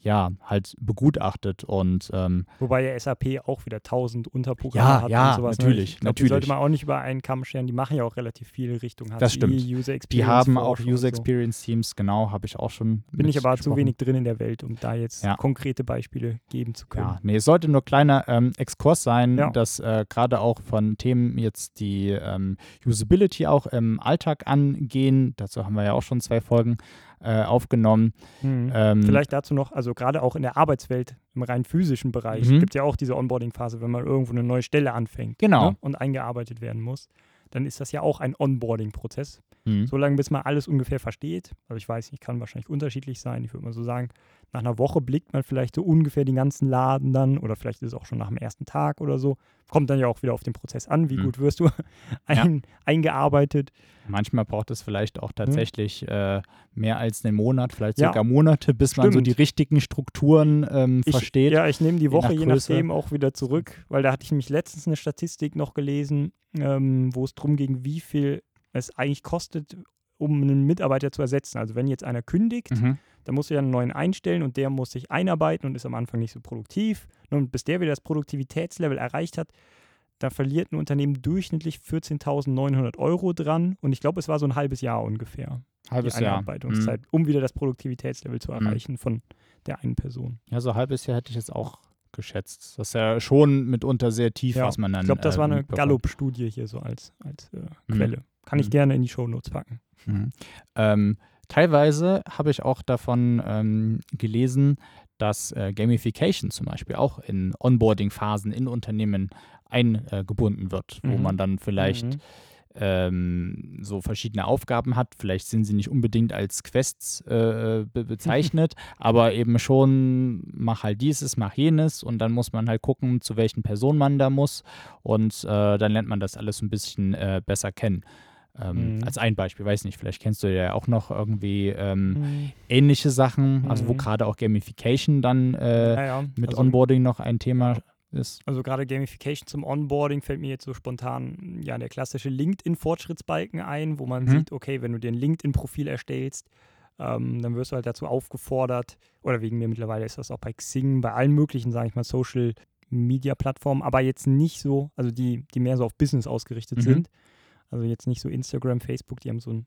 ja, halt begutachtet und ähm, Wobei ja SAP auch wieder tausend Unterprogramme ja, hat ja, und sowas. Ne? natürlich, glaub, natürlich. Die sollte man auch nicht über einen Kamm scheren, die machen ja auch relativ viele Richtung HCI, das stimmt. User Experience. Die haben auch User Experience Teams, genau, habe ich auch schon Bin ich aber zu wenig drin in der Welt, um da jetzt ja. konkrete Beispiele geben zu können. Ja, nee, es sollte nur kleiner ähm, Exkurs sein, ja. dass äh, gerade auch von Themen jetzt die ähm, Usability auch im Alltag angehen. Dazu haben wir ja auch schon zwei Folgen äh, aufgenommen. Mhm. Ähm, Vielleicht dazu noch, also gerade auch in der Arbeitswelt, im rein physischen Bereich, mhm. gibt es ja auch diese Onboarding-Phase, wenn man irgendwo eine neue Stelle anfängt genau. ne, und eingearbeitet werden muss. Dann ist das ja auch ein Onboarding-Prozess. Mhm. Solange bis man alles ungefähr versteht. Also ich weiß nicht, kann wahrscheinlich unterschiedlich sein. Ich würde mal so sagen, nach einer Woche blickt man vielleicht so ungefähr den ganzen Laden dann oder vielleicht ist es auch schon nach dem ersten Tag oder so. Kommt dann ja auch wieder auf den Prozess an, wie mhm. gut wirst du *laughs* ein, ja. eingearbeitet. Manchmal braucht es vielleicht auch tatsächlich mhm. äh, mehr als einen Monat, vielleicht ja. sogar Monate, bis Stimmt. man so die richtigen Strukturen ähm, ich, versteht. Ja, ich nehme die Woche je, nach je nachdem auch wieder zurück, weil da hatte ich nämlich letztens eine Statistik noch gelesen, ähm, wo es darum ging, wie viel es eigentlich kostet, um einen Mitarbeiter zu ersetzen. Also wenn jetzt einer kündigt, mhm. dann muss er einen neuen einstellen und der muss sich einarbeiten und ist am Anfang nicht so produktiv. Und bis der wieder das Produktivitätslevel erreicht hat, da verliert ein Unternehmen durchschnittlich 14.900 Euro dran. Und ich glaube, es war so ein halbes Jahr ungefähr. Halbes die Jahr. Einarbeitungszeit, mhm. um wieder das Produktivitätslevel zu mhm. erreichen mhm. von der einen Person. Ja, so ein halbes Jahr hätte ich jetzt auch geschätzt. Das ist ja schon mitunter sehr tief, ja, was man dann. Ich glaube, das äh, war eine Gallup-Studie hier so als, als äh, mhm. Quelle. Kann ich gerne in die Shownotes packen. Mhm. Ähm, teilweise habe ich auch davon ähm, gelesen, dass äh, Gamification zum Beispiel auch in Onboarding-Phasen in Unternehmen eingebunden wird, mhm. wo man dann vielleicht mhm. ähm, so verschiedene Aufgaben hat. Vielleicht sind sie nicht unbedingt als Quests äh, be bezeichnet, *laughs* aber eben schon, mach halt dieses, mach jenes und dann muss man halt gucken, zu welchen Personen man da muss und äh, dann lernt man das alles ein bisschen äh, besser kennen. Ähm, mhm. Als ein Beispiel, weiß nicht, vielleicht kennst du ja auch noch irgendwie ähm, mhm. ähnliche Sachen, also wo mhm. gerade auch Gamification dann äh, ja, ja. mit also, Onboarding noch ein Thema ist. Also gerade Gamification zum Onboarding fällt mir jetzt so spontan ja der klassische LinkedIn-Fortschrittsbalken ein, wo man mhm. sieht, okay, wenn du dir ein LinkedIn-Profil erstellst, ähm, dann wirst du halt dazu aufgefordert, oder wegen mir mittlerweile ist das auch bei Xing, bei allen möglichen, sage ich mal, Social Media Plattformen, aber jetzt nicht so, also die, die mehr so auf Business ausgerichtet mhm. sind, also jetzt nicht so Instagram, Facebook, die haben so einen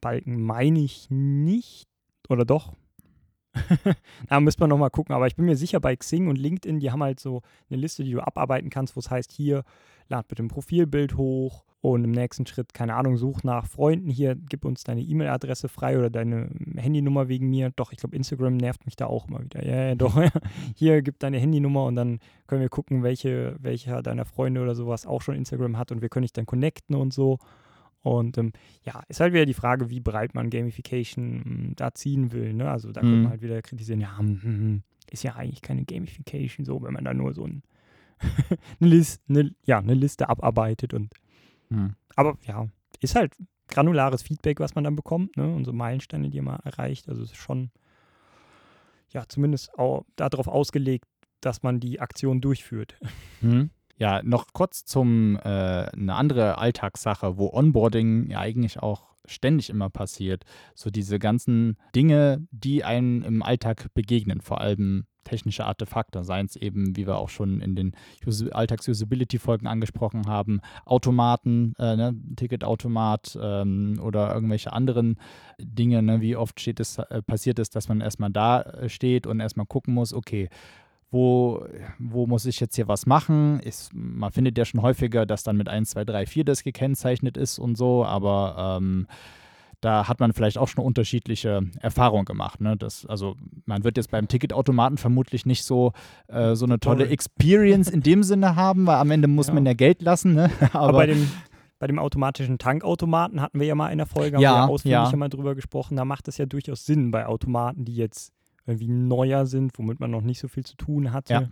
Balken, meine ich nicht. Oder doch? *laughs* da müsste man nochmal gucken. Aber ich bin mir sicher, bei Xing und LinkedIn, die haben halt so eine Liste, die du abarbeiten kannst, wo es heißt, hier, lad bitte ein Profilbild hoch und im nächsten Schritt, keine Ahnung, such nach Freunden hier, gib uns deine E-Mail-Adresse frei oder deine Handynummer wegen mir. Doch, ich glaube, Instagram nervt mich da auch immer wieder. Ja, ja, doch. *laughs* hier, gib deine Handynummer und dann können wir gucken, welche, welcher deiner Freunde oder sowas auch schon Instagram hat und wir können dich dann connecten und so. Und ähm, ja, ist halt wieder die Frage, wie breit man Gamification ähm, da ziehen will. Ne? Also da mhm. kann man halt wieder kritisieren, ja, hm, hm, hm ist ja eigentlich keine Gamification so, wenn man da nur so ein, *laughs* eine, Liste, eine, ja, eine Liste abarbeitet und hm. aber ja, ist halt granulares Feedback, was man dann bekommt, ne? Und so Meilensteine, die man erreicht. Also es ist schon ja zumindest auch darauf ausgelegt, dass man die Aktion durchführt. Hm. Ja, noch kurz zum äh, eine andere Alltagssache, wo Onboarding ja eigentlich auch ständig immer passiert. So diese ganzen Dinge, die einem im Alltag begegnen, vor allem technische Artefakte, seien es eben, wie wir auch schon in den Alltags-Usability-Folgen angesprochen haben, Automaten, äh, ne, Ticketautomat ähm, oder irgendwelche anderen Dinge, ne, wie oft steht es, äh, passiert es, dass man erstmal da äh, steht und erstmal gucken muss, okay, wo, wo muss ich jetzt hier was machen? Ist, man findet ja schon häufiger, dass dann mit 1, 2, 3, 4 das gekennzeichnet ist und so, aber ähm, da hat man vielleicht auch schon unterschiedliche Erfahrungen gemacht. Ne? Das, also man wird jetzt beim Ticketautomaten vermutlich nicht so, äh, so eine tolle Experience in dem Sinne haben, weil am Ende muss ja. man ja Geld lassen. Ne? Aber, *laughs* Aber bei, dem, bei dem automatischen Tankautomaten hatten wir ja mal in der Folge, haben ja, wir ja ausführlich ja. mal drüber gesprochen, da macht es ja durchaus Sinn bei Automaten, die jetzt irgendwie neuer sind, womit man noch nicht so viel zu tun hatte. Ja.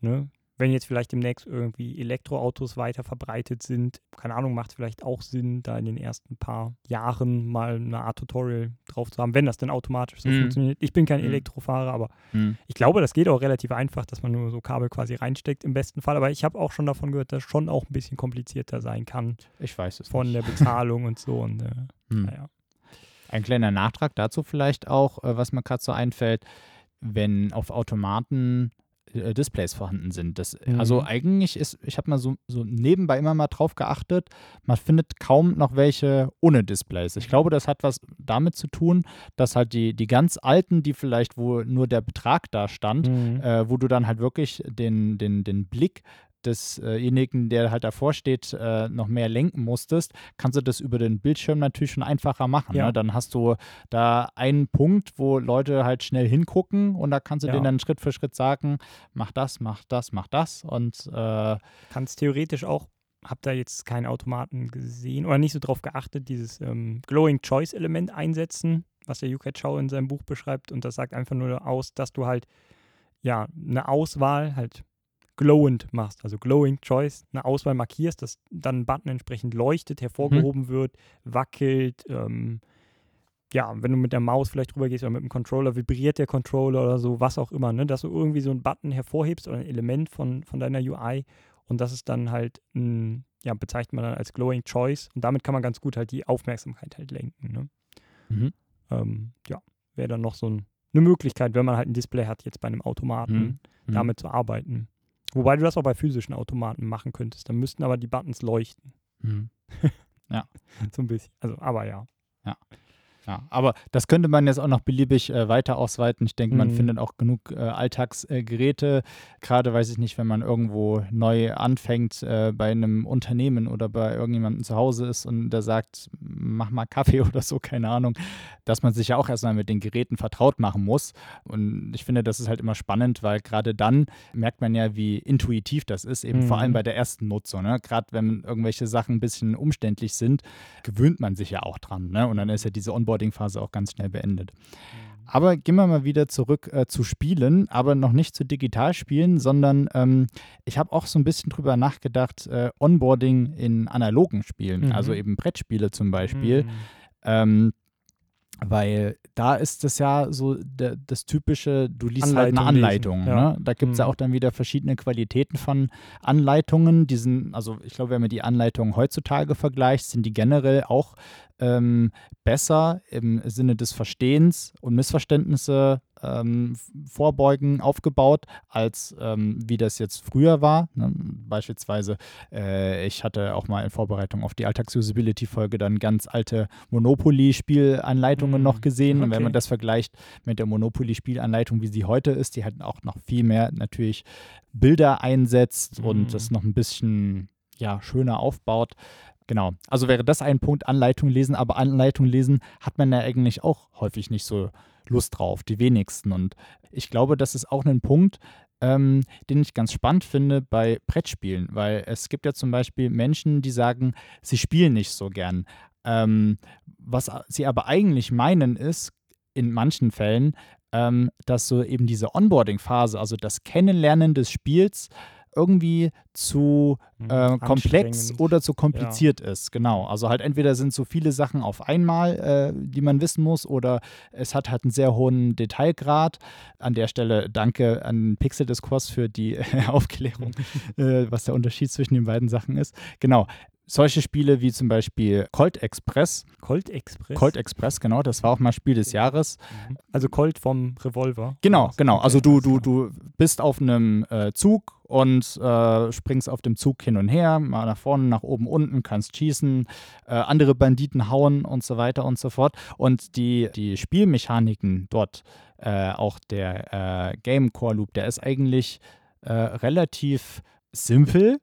Ne? Wenn jetzt vielleicht demnächst irgendwie Elektroautos weiter verbreitet sind, keine Ahnung, macht es vielleicht auch Sinn, da in den ersten paar Jahren mal eine Art Tutorial drauf zu haben, wenn das denn automatisch so mm. funktioniert. Ich bin kein mm. Elektrofahrer, aber mm. ich glaube, das geht auch relativ einfach, dass man nur so Kabel quasi reinsteckt im besten Fall. Aber ich habe auch schon davon gehört, dass es schon auch ein bisschen komplizierter sein kann. Ich weiß es Von nicht. der Bezahlung und so. Und, äh, *laughs* hm. naja. Ein kleiner Nachtrag dazu vielleicht auch, äh, was mir gerade so einfällt, wenn auf Automaten äh, Displays vorhanden sind. Das, mhm. Also eigentlich ist, ich habe mal so, so nebenbei immer mal drauf geachtet, man findet kaum noch welche ohne Displays. Ich glaube, das hat was damit zu tun, dass halt die, die ganz alten, die vielleicht, wo nur der Betrag da stand, mhm. äh, wo du dann halt wirklich den, den, den Blick desjenigen, der halt davor steht, äh, noch mehr lenken musstest, kannst du das über den Bildschirm natürlich schon einfacher machen. Ja. Ne? Dann hast du da einen Punkt, wo Leute halt schnell hingucken und da kannst du ja. denen dann Schritt für Schritt sagen, mach das, mach das, mach das und äh, kannst theoretisch auch habe da jetzt keinen Automaten gesehen oder nicht so drauf geachtet, dieses ähm, Glowing Choice Element einsetzen, was der Yuka Chow in seinem Buch beschreibt. Und das sagt einfach nur aus, dass du halt ja eine Auswahl halt glowend machst, also Glowing Choice, eine Auswahl markierst, dass dann ein Button entsprechend leuchtet, hervorgehoben mhm. wird, wackelt, ähm, ja, wenn du mit der Maus vielleicht drüber gehst oder mit dem Controller, vibriert der Controller oder so, was auch immer, ne? dass du irgendwie so einen Button hervorhebst oder ein Element von, von deiner UI und das ist dann halt, ein, ja, bezeichnet man dann als Glowing Choice und damit kann man ganz gut halt die Aufmerksamkeit halt lenken. Ne? Mhm. Ähm, ja, wäre dann noch so ein, eine Möglichkeit, wenn man halt ein Display hat, jetzt bei einem Automaten, mhm. mhm. damit zu arbeiten. Wobei du das auch bei physischen Automaten machen könntest. Dann müssten aber die Buttons leuchten. Mhm. *laughs* ja. so ein bisschen. Also, aber ja. Ja. Ja, aber das könnte man jetzt auch noch beliebig äh, weiter ausweiten. Ich denke, man mhm. findet auch genug äh, Alltagsgeräte. Gerade weiß ich nicht, wenn man irgendwo neu anfängt äh, bei einem Unternehmen oder bei irgendjemandem zu Hause ist und der sagt, mach mal Kaffee *laughs* oder so, keine Ahnung, dass man sich ja auch erstmal mit den Geräten vertraut machen muss. Und ich finde, das ist halt immer spannend, weil gerade dann merkt man ja, wie intuitiv das ist, eben mhm. vor allem mhm. bei der ersten Nutzung. Ne? Gerade wenn irgendwelche Sachen ein bisschen umständlich sind, gewöhnt man sich ja auch dran. Ne? Und dann ist ja diese Onboarding Onboarding-Phase auch ganz schnell beendet. Mhm. Aber gehen wir mal wieder zurück äh, zu Spielen, aber noch nicht zu Digitalspielen, sondern ähm, ich habe auch so ein bisschen drüber nachgedacht, äh, Onboarding in analogen Spielen, mhm. also eben Brettspiele zum Beispiel. Mhm. Ähm, weil da ist es ja so das typische, du liest Anleitung halt eine Anleitung. Ja. Ne? Da gibt es mhm. ja auch dann wieder verschiedene Qualitäten von Anleitungen. Die sind, also ich glaube, wenn man die Anleitungen heutzutage vergleicht, sind die generell auch ähm, besser im Sinne des Verstehens und Missverständnisse ähm, vorbeugen aufgebaut, als ähm, wie das jetzt früher war. Ne? Beispielsweise, äh, ich hatte auch mal in Vorbereitung auf die Alltags-Usability-Folge dann ganz alte Monopoly-Spielanleitungen mm, noch gesehen. Okay. Und wenn man das vergleicht mit der Monopoly-Spielanleitung, wie sie heute ist, die halt auch noch viel mehr natürlich Bilder einsetzt mm. und das noch ein bisschen ja, schöner aufbaut, Genau. Also wäre das ein Punkt, Anleitung lesen, aber Anleitung lesen hat man ja eigentlich auch häufig nicht so Lust drauf, die wenigsten. Und ich glaube, das ist auch ein Punkt, ähm, den ich ganz spannend finde bei Brettspielen, weil es gibt ja zum Beispiel Menschen, die sagen, sie spielen nicht so gern. Ähm, was sie aber eigentlich meinen ist, in manchen Fällen, ähm, dass so eben diese Onboarding-Phase, also das Kennenlernen des Spiels, irgendwie zu Hm, äh, komplex oder zu kompliziert ist. Genau. Also halt entweder sind so viele Sachen auf einmal, äh, die man wissen muss, oder es hat halt einen sehr hohen Detailgrad. An der Stelle danke an Pixel Discourse für die *laughs* Aufklärung, *laughs* äh, was der Unterschied zwischen den beiden Sachen ist. Genau. Solche Spiele wie zum Beispiel Colt Express. Colt Express. Colt Express, genau, das war auch mal Spiel des Jahres. Mhm. Also Colt vom Revolver. Genau, genau. Also du, du, du bist auf einem äh, Zug und äh, springst auf dem Zug hin und her, mal nach vorne, nach oben, unten, kannst schießen, äh, andere Banditen hauen und so weiter und so fort. Und die, die Spielmechaniken dort, äh, auch der äh, Game Core Loop, der ist eigentlich äh, relativ simpel,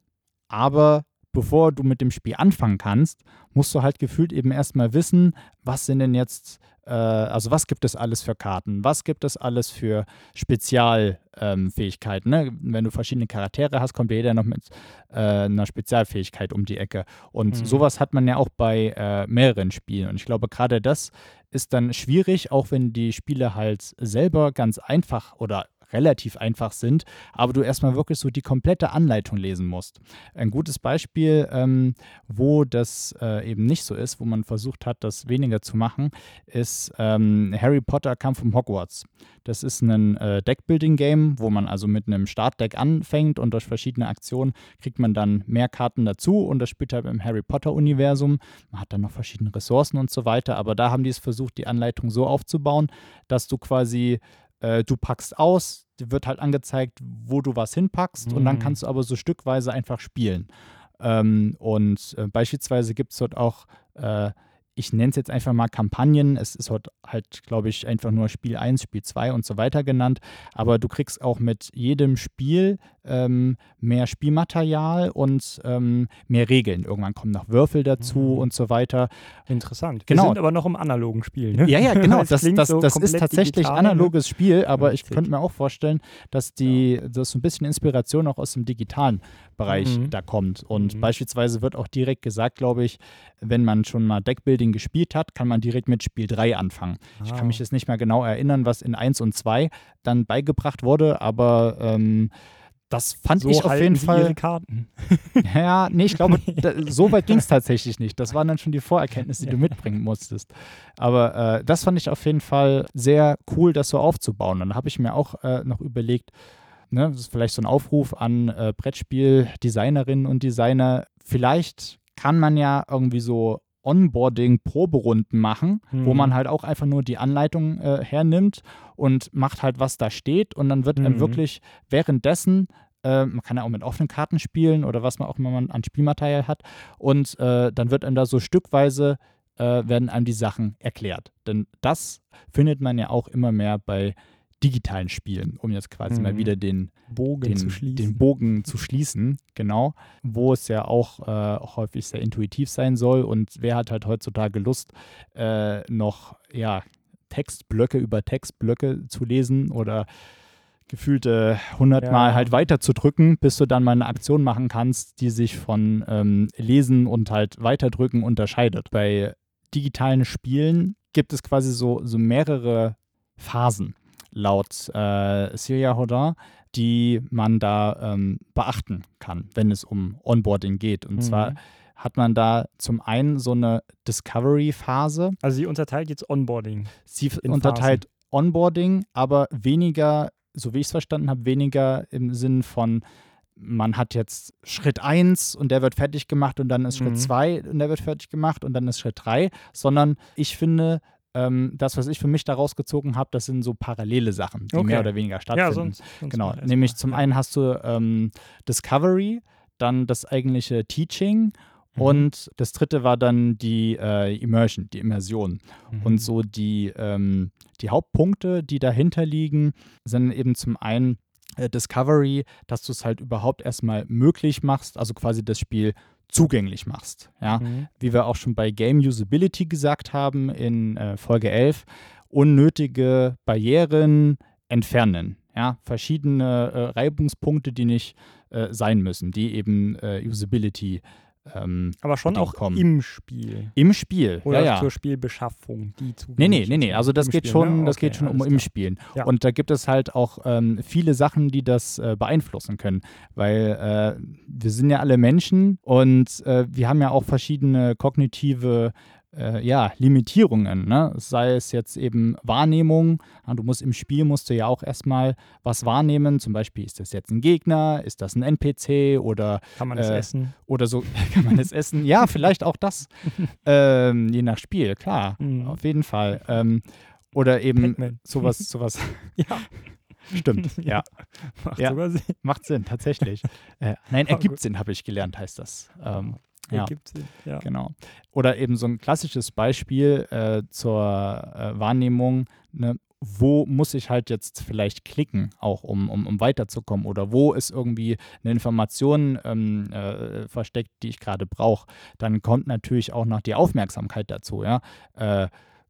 aber bevor du mit dem Spiel anfangen kannst, musst du halt gefühlt eben erstmal wissen, was sind denn jetzt, äh, also was gibt es alles für Karten, was gibt es alles für Spezialfähigkeiten. ne? Wenn du verschiedene Charaktere hast, kommt jeder noch mit äh, einer Spezialfähigkeit um die Ecke. Und Mhm. sowas hat man ja auch bei äh, mehreren Spielen. Und ich glaube, gerade das ist dann schwierig, auch wenn die Spiele halt selber ganz einfach oder relativ einfach sind, aber du erstmal wirklich so die komplette Anleitung lesen musst. Ein gutes Beispiel, ähm, wo das äh, eben nicht so ist, wo man versucht hat, das weniger zu machen, ist ähm, Harry Potter Kampf um Hogwarts. Das ist ein äh, Deckbuilding-Game, wo man also mit einem Startdeck anfängt und durch verschiedene Aktionen kriegt man dann mehr Karten dazu und das spielt halt im Harry Potter-Universum. Man hat dann noch verschiedene Ressourcen und so weiter, aber da haben die es versucht, die Anleitung so aufzubauen, dass du quasi äh, du packst aus, wird halt angezeigt, wo du was hinpackst und dann Mhm. kannst du aber so stückweise einfach spielen. Ähm, und äh, beispielsweise gibt es dort auch, äh, ich nenne es jetzt einfach mal Kampagnen. Es ist dort halt, glaube ich, einfach nur Spiel 1, Spiel 2 und so weiter genannt. Aber du kriegst auch mit jedem Spiel ähm, mehr Spielmaterial und ähm, mehr Regeln. Irgendwann kommen noch Würfel dazu Mhm. und so weiter. Interessant. Genau. Wir sind aber noch im analogen Spiel, ne? Ja, ja, genau. *laughs* Das, klingt das, so das ist tatsächlich digital, ne? analoges Spiel, aber ich Witzig. könnte mir auch vorstellen, dass die, dass so ein bisschen Inspiration auch aus dem digitalen Bereich Mhm. da kommt. Und Mhm. beispielsweise wird auch direkt gesagt, glaube ich, wenn man schon mal Deckbuilding gespielt hat, kann man direkt mit Spiel 3 anfangen. Ich kann Ah. mich jetzt nicht mehr genau erinnern, was in 1 und 2 dann beigebracht wurde, aber ähm, das fand so ich auf jeden sie Fall. ihre Karten. *laughs* Ja, nee, ich glaube, *laughs* da, so weit ging es tatsächlich nicht. Das waren dann schon die Vorerkenntnisse, die du mitbringen musstest. Aber äh, das fand ich auf jeden Fall sehr cool, das so aufzubauen. Und dann habe ich mir auch äh, noch überlegt, ne, das ist vielleicht so ein Aufruf an äh, Brettspiel-Designerinnen und Designer. Vielleicht kann man ja irgendwie so Onboarding-Proberunden machen, wo Mhm. man halt auch einfach nur die Anleitung äh, hernimmt und macht halt, was da steht. Und dann wird einem Mhm. wirklich währenddessen äh, man kann ja auch mit offenen Karten spielen oder was man auch immer man an Spielmaterial hat. Und äh, dann wird einem da so stückweise äh, werden einem die Sachen erklärt. Denn das findet man ja auch immer mehr bei digitalen Spielen, um jetzt quasi mal Mhm. wieder den, Bogen den, zu schließen. den Bogen zu schließen, genau, wo es ja auch, äh, häufig sehr intuitiv sein soll. Und wer hat halt heutzutage Lust, äh, noch ja, Textblöcke über Textblöcke zu lesen oder gefühlte hundertmal Ja. halt weiterzudrücken, bis du dann mal eine Aktion machen kannst, die sich von ähm, Lesen und halt weiterdrücken unterscheidet. Bei digitalen Spielen gibt es quasi so, so mehrere Phasen laut äh, Celia Hodin, die man da ähm, beachten kann, wenn es um Onboarding geht. Und Mhm. zwar hat man da zum einen so eine Discovery-Phase. Also sie unterteilt jetzt Onboarding. Sie unterteilt Onboarding, aber weniger, so wie ich es verstanden habe, weniger im Sinn von, man hat jetzt Schritt 1 und der wird fertig gemacht und dann ist Mhm. Schritt 2 und der wird fertig gemacht und dann ist Schritt 3, sondern ich finde, ähm, das, was ich für mich da rausgezogen habe, das sind so parallele Sachen, die Okay. mehr oder weniger Ja, stattfinden. sonst. sonst Genau, nämlich zum Ja. einen hast du ähm, Discovery, dann das eigentliche Teaching Mhm. und das dritte war dann die äh, Immersion, die Immersion. Mhm. Und so die, ähm, die Hauptpunkte, die dahinter liegen, sind eben zum einen äh, Discovery, dass du es halt überhaupt erstmal möglich machst, also quasi das Spiel zugänglich machst. Ja? Mhm. Wie wir auch schon bei Game Usability gesagt haben in äh, Folge 11, unnötige Barrieren entfernen. Ja? Verschiedene äh, Reibungspunkte, die nicht äh, sein müssen, die eben äh, Usability ähm, Aber schon auch kommen. im Spiel. im Spiel. Oder ja, ja. zur Spielbeschaffung, die zu Nee, nee, nee, nee. Also das geht Spiel, schon, ne? das geht Okay, schon um im. Spielen. Ja. Und da gibt es halt auch ähm, viele Sachen, die das äh, beeinflussen können. Weil äh, wir sind ja alle Menschen und äh, wir haben ja auch verschiedene kognitive äh, ja, Limitierungen. Ne? Sei es jetzt eben Wahrnehmung. Du musst im Spiel musst du ja auch erstmal was wahrnehmen. Zum Beispiel, ist das jetzt ein Gegner, ist das ein NPC oder Kann man das äh, essen? oder so *laughs* kann man es essen. Ja, vielleicht auch das. *laughs* ähm, je nach Spiel, klar. Mhm. Auf jeden Fall. Ähm, oder eben *laughs* sowas, sowas. Ja, Stimmt, ja. macht Ja. sogar Sinn. Macht Sinn, tatsächlich. äh, nein, ergibt. Sinn, habe ich gelernt, heißt das. Ähm, ja. Ja. Genau. Oder eben so ein klassisches Beispiel äh, zur äh, Wahrnehmung, ne, wo muss ich halt jetzt vielleicht klicken, auch um, um, um weiterzukommen? Oder wo ist irgendwie eine Information ähm, äh, versteckt, die ich gerade brauche? Dann kommt natürlich auch noch die Aufmerksamkeit dazu, ja. Äh,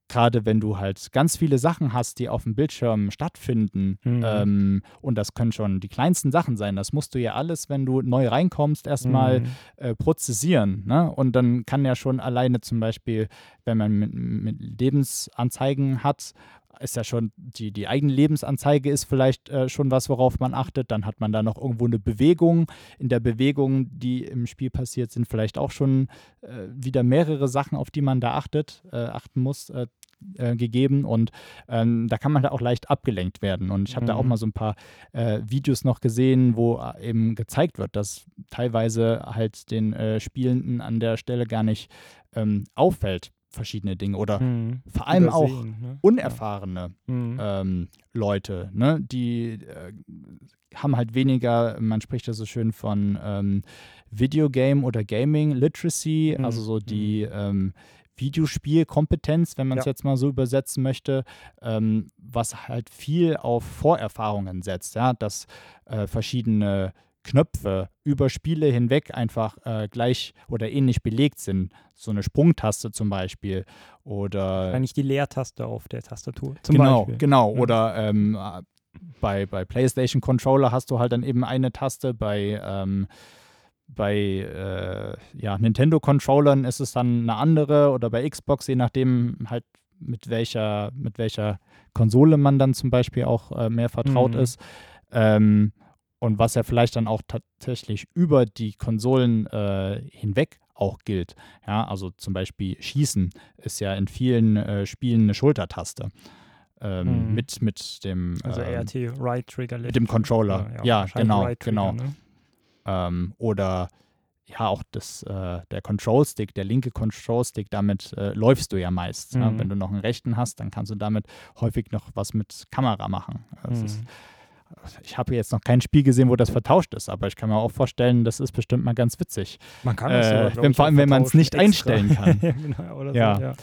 Gerade wenn du halt ganz viele Sachen hast, die auf dem Bildschirm stattfinden, Mhm. ähm, und das können schon die kleinsten Sachen sein, das musst du ja alles, wenn du neu reinkommst, erstmal Mhm. äh, prozessieren. Ne? Und dann kann ja schon alleine zum Beispiel, wenn man mit, mit Lebensanzeigen hat, ist ja schon, die, die eigene Lebensanzeige ist vielleicht äh, schon was, worauf man achtet. Dann hat man da noch irgendwo eine Bewegung. In der Bewegung, die im Spiel passiert, sind vielleicht auch schon äh, wieder mehrere Sachen, auf die man da achtet, äh, achten muss. Äh, äh, gegeben und ähm, da kann man da auch leicht abgelenkt werden. Und ich habe da auch Mhm. mal so ein paar äh, Videos noch gesehen, wo eben gezeigt wird, dass teilweise halt den Spielenden an der Stelle gar nicht ähm, auffällt, verschiedene Dinge oder Mhm. vor allem auch ne? unerfahrene. Mhm. ähm, Leute, ne, die äh, haben halt weniger, man spricht ja so schön von ähm, Videogame oder Gaming Literacy, Mhm. also so die ähm, Videospielkompetenz, wenn man es Ja. jetzt mal so übersetzen möchte, ähm, was halt viel auf Vorerfahrungen setzt, ja, dass äh, verschiedene Knöpfe über Spiele hinweg einfach äh, gleich oder ähnlich belegt sind. So eine Sprungtaste zum Beispiel oder Eigentlich die Leertaste auf der Tastatur. Zum genau, Beispiel. genau. Ja. Oder ähm, äh, bei, bei PlayStation Controller hast du halt dann eben eine Taste, bei, ähm, bei äh, ja, Nintendo Controllern ist es dann eine andere oder bei Xbox, je nachdem halt mit welcher, mit welcher Konsole man dann zum Beispiel auch äh, mehr vertraut Mhm. ist. Ähm, und was ja vielleicht dann auch tatsächlich über die Konsolen äh, hinweg auch gilt. Ja, also zum Beispiel Schießen ist ja in vielen äh, Spielen eine Schultertaste. Ähm, Mhm. mit, mit dem Also ähm, RT, Right Trigger, Left mit dem Controller. Ja, wahrscheinlich genau, Right Trigger, genau. Ne? ähm, oder ja auch das, äh, der Control Stick, der linke Control Stick, damit äh, läufst du ja meist. Ja? Mhm. Wenn du noch einen rechten hast, dann kannst du damit häufig noch was mit Kamera machen. Das ist, Mhm. Ich habe jetzt noch kein Spiel gesehen, wo das vertauscht ist, aber ich kann mir auch vorstellen, das ist bestimmt mal ganz witzig. Man kann Äh, glaub wenn- ich, vor allem, wenn man's vertauschen nicht extra. einstellen kann. *laughs* ja, genau, Ja. So, ja.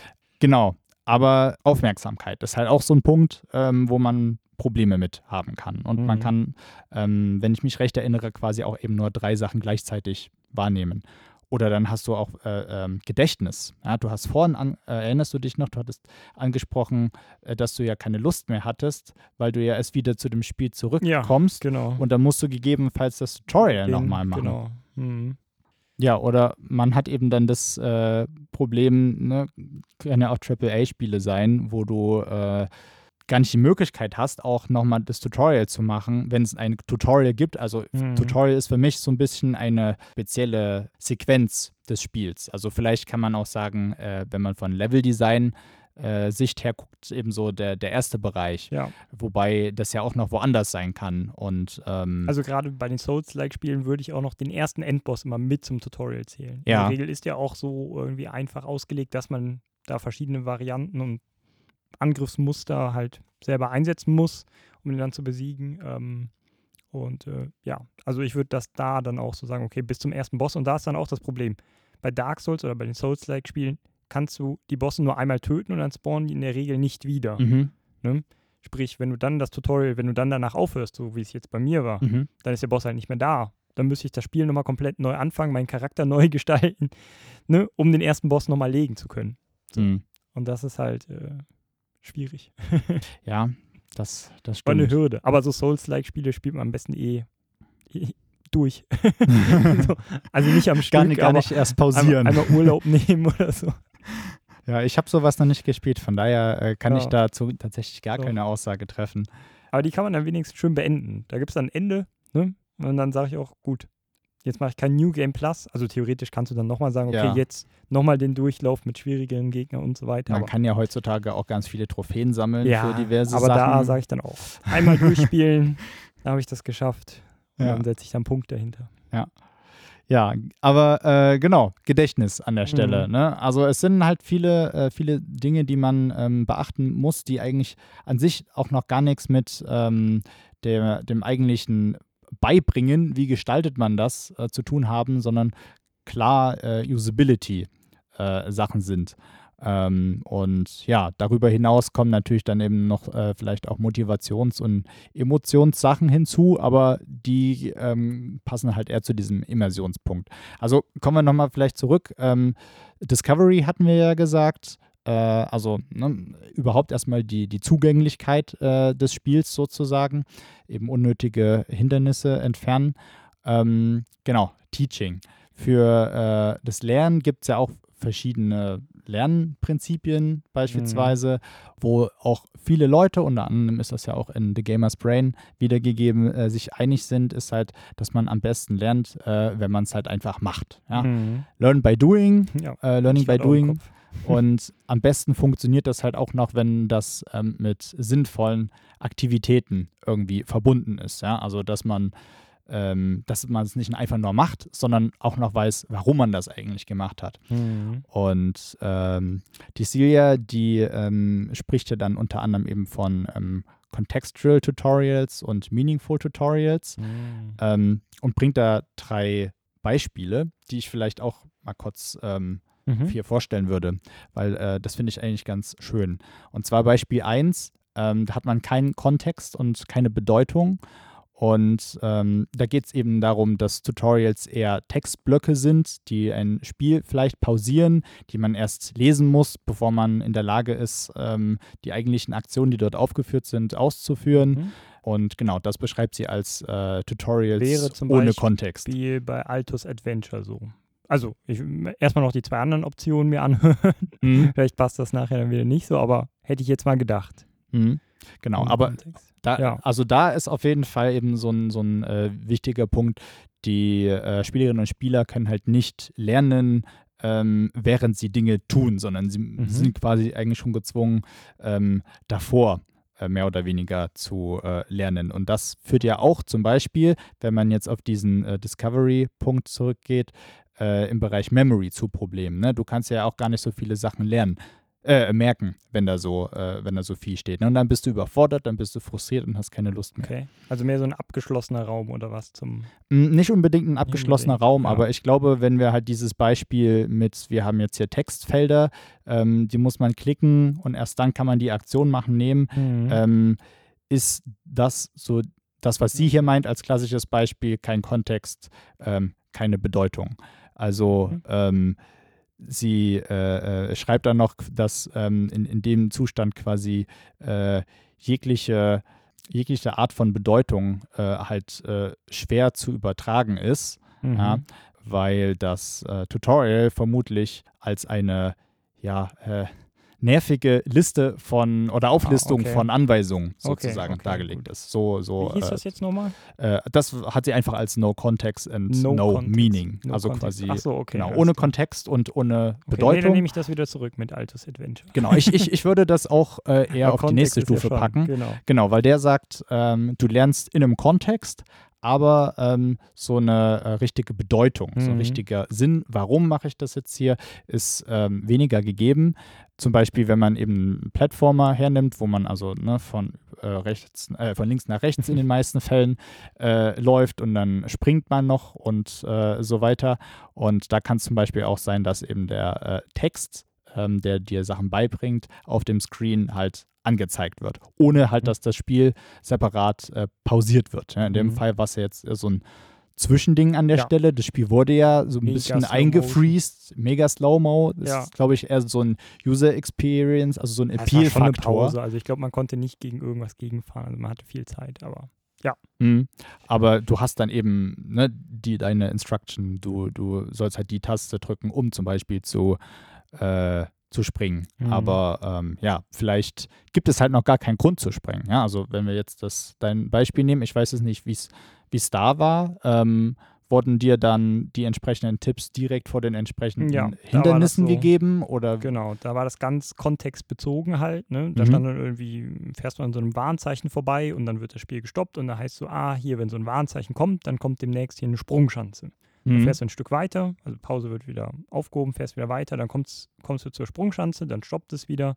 Genau, aber Aufmerksamkeit ist halt auch so ein Punkt, ähm, wo man Probleme mit haben kann. Und man Mhm. kann, ähm, wenn ich mich recht erinnere, quasi auch eben nur drei Sachen gleichzeitig wahrnehmen. Oder dann hast du auch äh, ähm, Gedächtnis. Ja, du hast vorhin, an, äh, erinnerst du dich noch, du hattest angesprochen, äh, dass du ja keine Lust mehr hattest, weil du ja erst wieder zu dem Spiel zurückkommst. Genau. Und dann musst du gegebenenfalls das Tutorial nochmal machen. Genau. Mhm. Ja, oder man hat eben dann das äh, Problem, ne, können ja auch AAA-Spiele sein, wo du äh, gar nicht die Möglichkeit hast, auch nochmal das Tutorial zu machen, wenn es ein Tutorial gibt. Also Mhm. Tutorial ist für mich so ein bisschen eine spezielle Sequenz des Spiels. Also vielleicht kann man auch sagen, äh, wenn man von Leveldesign äh, Sicht her guckt, eben so der, der erste Bereich, Ja, wobei das ja auch noch woanders sein kann. Und ähm, also gerade bei den Souls-like-Spielen würde ich auch noch den ersten Endboss immer mit zum Tutorial zählen. Ja. In der Regel ist ja auch so irgendwie einfach ausgelegt, dass man da verschiedene Varianten und Angriffsmuster halt selber einsetzen muss, um ihn dann zu besiegen. Ähm, und äh, ja, also ich würde das da dann auch so sagen, okay, bis zum ersten Boss. Und da ist dann auch das Problem. Bei Dark Souls oder bei den Souls-like-Spielen kannst du die Bosse nur einmal töten und dann spawnen die in der Regel nicht wieder. mhm, Sprich, wenn du dann das Tutorial, wenn du dann danach aufhörst, so wie es jetzt bei mir war, mhm. dann ist der Boss halt nicht mehr da. Dann müsste ich das Spiel nochmal komplett neu anfangen, meinen Charakter *laughs* neu gestalten, ne, um den ersten Boss nochmal legen zu können. So. Mhm. Und das ist halt äh, schwierig. Ja, das, das War eine stimmt. Hürde. Aber so Souls-like-Spiele spielt man am besten eh, eh durch. *laughs* so, also nicht am Stück, gar nicht, gar nicht erst pausieren. Einmal, einmal Urlaub *laughs* nehmen oder so. Ja, ich habe sowas noch nicht gespielt, von daher äh, kann ja. ich dazu tatsächlich gar so. keine Aussage treffen. Aber die kann man dann wenigstens schön beenden. Da gibt es dann ein Ende, ne? Und dann sage ich auch, gut, jetzt mache ich kein New Game Plus. Also theoretisch kannst du dann nochmal sagen, okay, ja. jetzt nochmal den Durchlauf mit schwierigeren Gegnern und so weiter. Man aber kann ja heutzutage auch ganz viele Trophäen sammeln ja, für diverse aber Sachen. Aber da sage ich dann auch, einmal durchspielen, *laughs* dann habe ich das geschafft. Und ja. dann setze ich dann Punkt dahinter. Ja. Ja, aber äh, genau, Gedächtnis an der Stelle. Mhm. Ne? Also es sind halt viele, äh, viele Dinge, die man ähm, beachten muss, die eigentlich an sich auch noch gar nichts mit ähm, der, dem eigentlichen Beibringen, wie gestaltet man das, äh, zu tun haben, sondern klar äh, Usability-Sachen äh, sind. Ähm, und ja, darüber hinaus kommen natürlich dann eben noch äh, vielleicht auch Motivations- und Emotionssachen hinzu, aber die ähm, passen halt eher zu diesem Immersionspunkt. Also kommen wir nochmal vielleicht zurück. Ähm, Discovery hatten wir ja gesagt. Äh, also ne, überhaupt erstmal die, die Zugänglichkeit äh, des Spiels sozusagen, eben unnötige Hindernisse entfernen. Ähm, genau, Teaching. Für äh, das Lernen gibt es ja auch verschiedene Lernprinzipien beispielsweise, mhm. wo auch viele Leute, unter anderem ist das ja auch in The Gamer's Brain wiedergegeben, äh, sich einig sind, ist halt, dass man am besten lernt, äh, wenn man es halt einfach macht. Ja? Mhm. Learn by doing, ja, äh, learning by doing. Und am besten funktioniert das halt auch noch, wenn das ähm, mit sinnvollen Aktivitäten irgendwie verbunden ist. Ja? Also, dass man ähm, dass man es nicht einfach nur macht, sondern auch noch weiß, warum man das eigentlich gemacht hat. Mhm. Und ähm, die Celia, die ähm, spricht ja dann unter anderem eben von ähm, Contextual Tutorials und Meaningful Tutorials mhm. Ähm, und bringt da drei Beispiele, die ich vielleicht auch mal kurz ähm, mhm. hier vorstellen würde, weil äh, das finde ich eigentlich ganz schön. Und zwar Beispiel 1, da hat man keinen Kontext und keine Bedeutung und ähm, da geht es eben darum, dass Tutorials eher Textblöcke sind, die ein Spiel vielleicht pausieren, die man erst lesen muss, bevor man in der Lage ist, ähm, die eigentlichen Aktionen, die dort aufgeführt sind, auszuführen. Mhm. Und genau, das beschreibt sie als äh, Tutorials Wäre zum ohne Beispiel Kontext. Wie bei Altus Adventure so. Also, ich erstmal noch die zwei anderen Optionen mir anhören. Mhm. *laughs* Vielleicht passt das nachher dann wieder nicht so, aber hätte ich jetzt mal gedacht. Mhm. Genau, aber da, ja. also da ist auf jeden Fall eben so ein, so ein äh, wichtiger Punkt. Die äh, Spielerinnen und Spieler können halt nicht lernen, ähm, während sie Dinge tun, sondern sie mhm. sind quasi eigentlich schon gezwungen, ähm, davor äh, mehr oder weniger zu äh, lernen. Und das führt ja auch zum Beispiel, wenn man jetzt auf diesen äh, Discovery-Punkt zurückgeht, äh, im Bereich Memory zu Problemen. Ne? Du kannst ja auch gar nicht so viele Sachen lernen äh, merken, wenn da so, äh, wenn da so viel steht. Ne? Und dann bist du überfordert, dann bist du frustriert und hast keine Lust mehr. Okay. Also mehr so ein abgeschlossener Raum oder was zum. Nicht unbedingt ein abgeschlossener unbedingt. Raum, ja. aber ich glaube, wenn wir halt dieses Beispiel mit, wir haben jetzt hier Textfelder, ähm, die muss man klicken und erst dann kann man die Aktion machen, nehmen, mhm. ähm, ist das so das, was sie hier meint als klassisches Beispiel, kein Kontext, ähm, keine Bedeutung. Also mhm. ähm, sie äh, äh, schreibt dann noch, dass ähm, in, in dem Zustand quasi äh, jegliche, jegliche Art von Bedeutung äh, halt äh, schwer zu übertragen ist, mhm. ja, weil das äh, Tutorial vermutlich als eine ja, nervige Liste von oder Auflistung ah, okay. von Anweisungen sozusagen okay, okay, dargelegt gut. ist. So, so, Wie hieß äh, das jetzt nochmal? Äh, das hat sie einfach als No Context and No, no Meaning. No also context. quasi so, genau, ohne Kontext und ohne Bedeutung. Nee, dann nehme ich das wieder zurück mit Altes Adventure. Genau, ich, ich, ich würde das auch äh, *laughs* eher auf die nächste Stufe ja packen. Genau. genau, weil der sagt, ähm, du lernst in einem Kontext, aber ähm, so eine äh, richtige Bedeutung, mhm. so ein mhm. richtiger Sinn, warum mache ich das jetzt hier, ist ähm, weniger gegeben. Zum Beispiel, wenn man eben einen Plattformer hernimmt, wo man also ne, von, äh, rechts, äh, von links nach rechts in den meisten Fällen äh, läuft und dann springt man noch und äh, so weiter. Und da kann es zum Beispiel auch sein, dass eben der äh, Text ähm, der dir Sachen beibringt, auf dem Screen halt angezeigt wird, ohne halt, mhm. dass das Spiel separat äh, pausiert wird. Ja, in dem mhm. Fall war es ja jetzt so ein Zwischending an der ja. Stelle. Das Spiel wurde ja so ein mega bisschen eingefreezed, mega Slow-Mo. Das ja. ist, glaube ich, eher so ein User Experience, also so ein Appeal-Faktor. Also ich glaube, man konnte nicht gegen irgendwas gegenfahren. Also man hatte viel Zeit, aber Ja. Mhm. Aber du hast dann eben ne, die, deine Instruction, du, du sollst halt die Taste drücken, um zum Beispiel zu, äh, zu springen. Mhm. Aber ähm, ja, vielleicht gibt es halt noch gar keinen Grund zu springen. Ja, also wenn wir jetzt das dein Beispiel nehmen, ich weiß es nicht, wie es da war. Ähm, wurden dir dann die entsprechenden Tipps direkt vor den entsprechenden Ja, Hindernissen so. gegeben? Oder Genau, da war das ganz kontextbezogen halt. Ne? Da Mhm. stand dann irgendwie, fährst du an so einem Warnzeichen vorbei und dann wird das Spiel gestoppt und da heißt so, ah, hier, wenn so ein Warnzeichen kommt, dann kommt demnächst hier eine Sprungschanze. Du Mhm. fährst ein Stück weiter, also Pause wird wieder aufgehoben, fährst wieder weiter, dann kommst, kommst du zur Sprungschanze, dann stoppt es wieder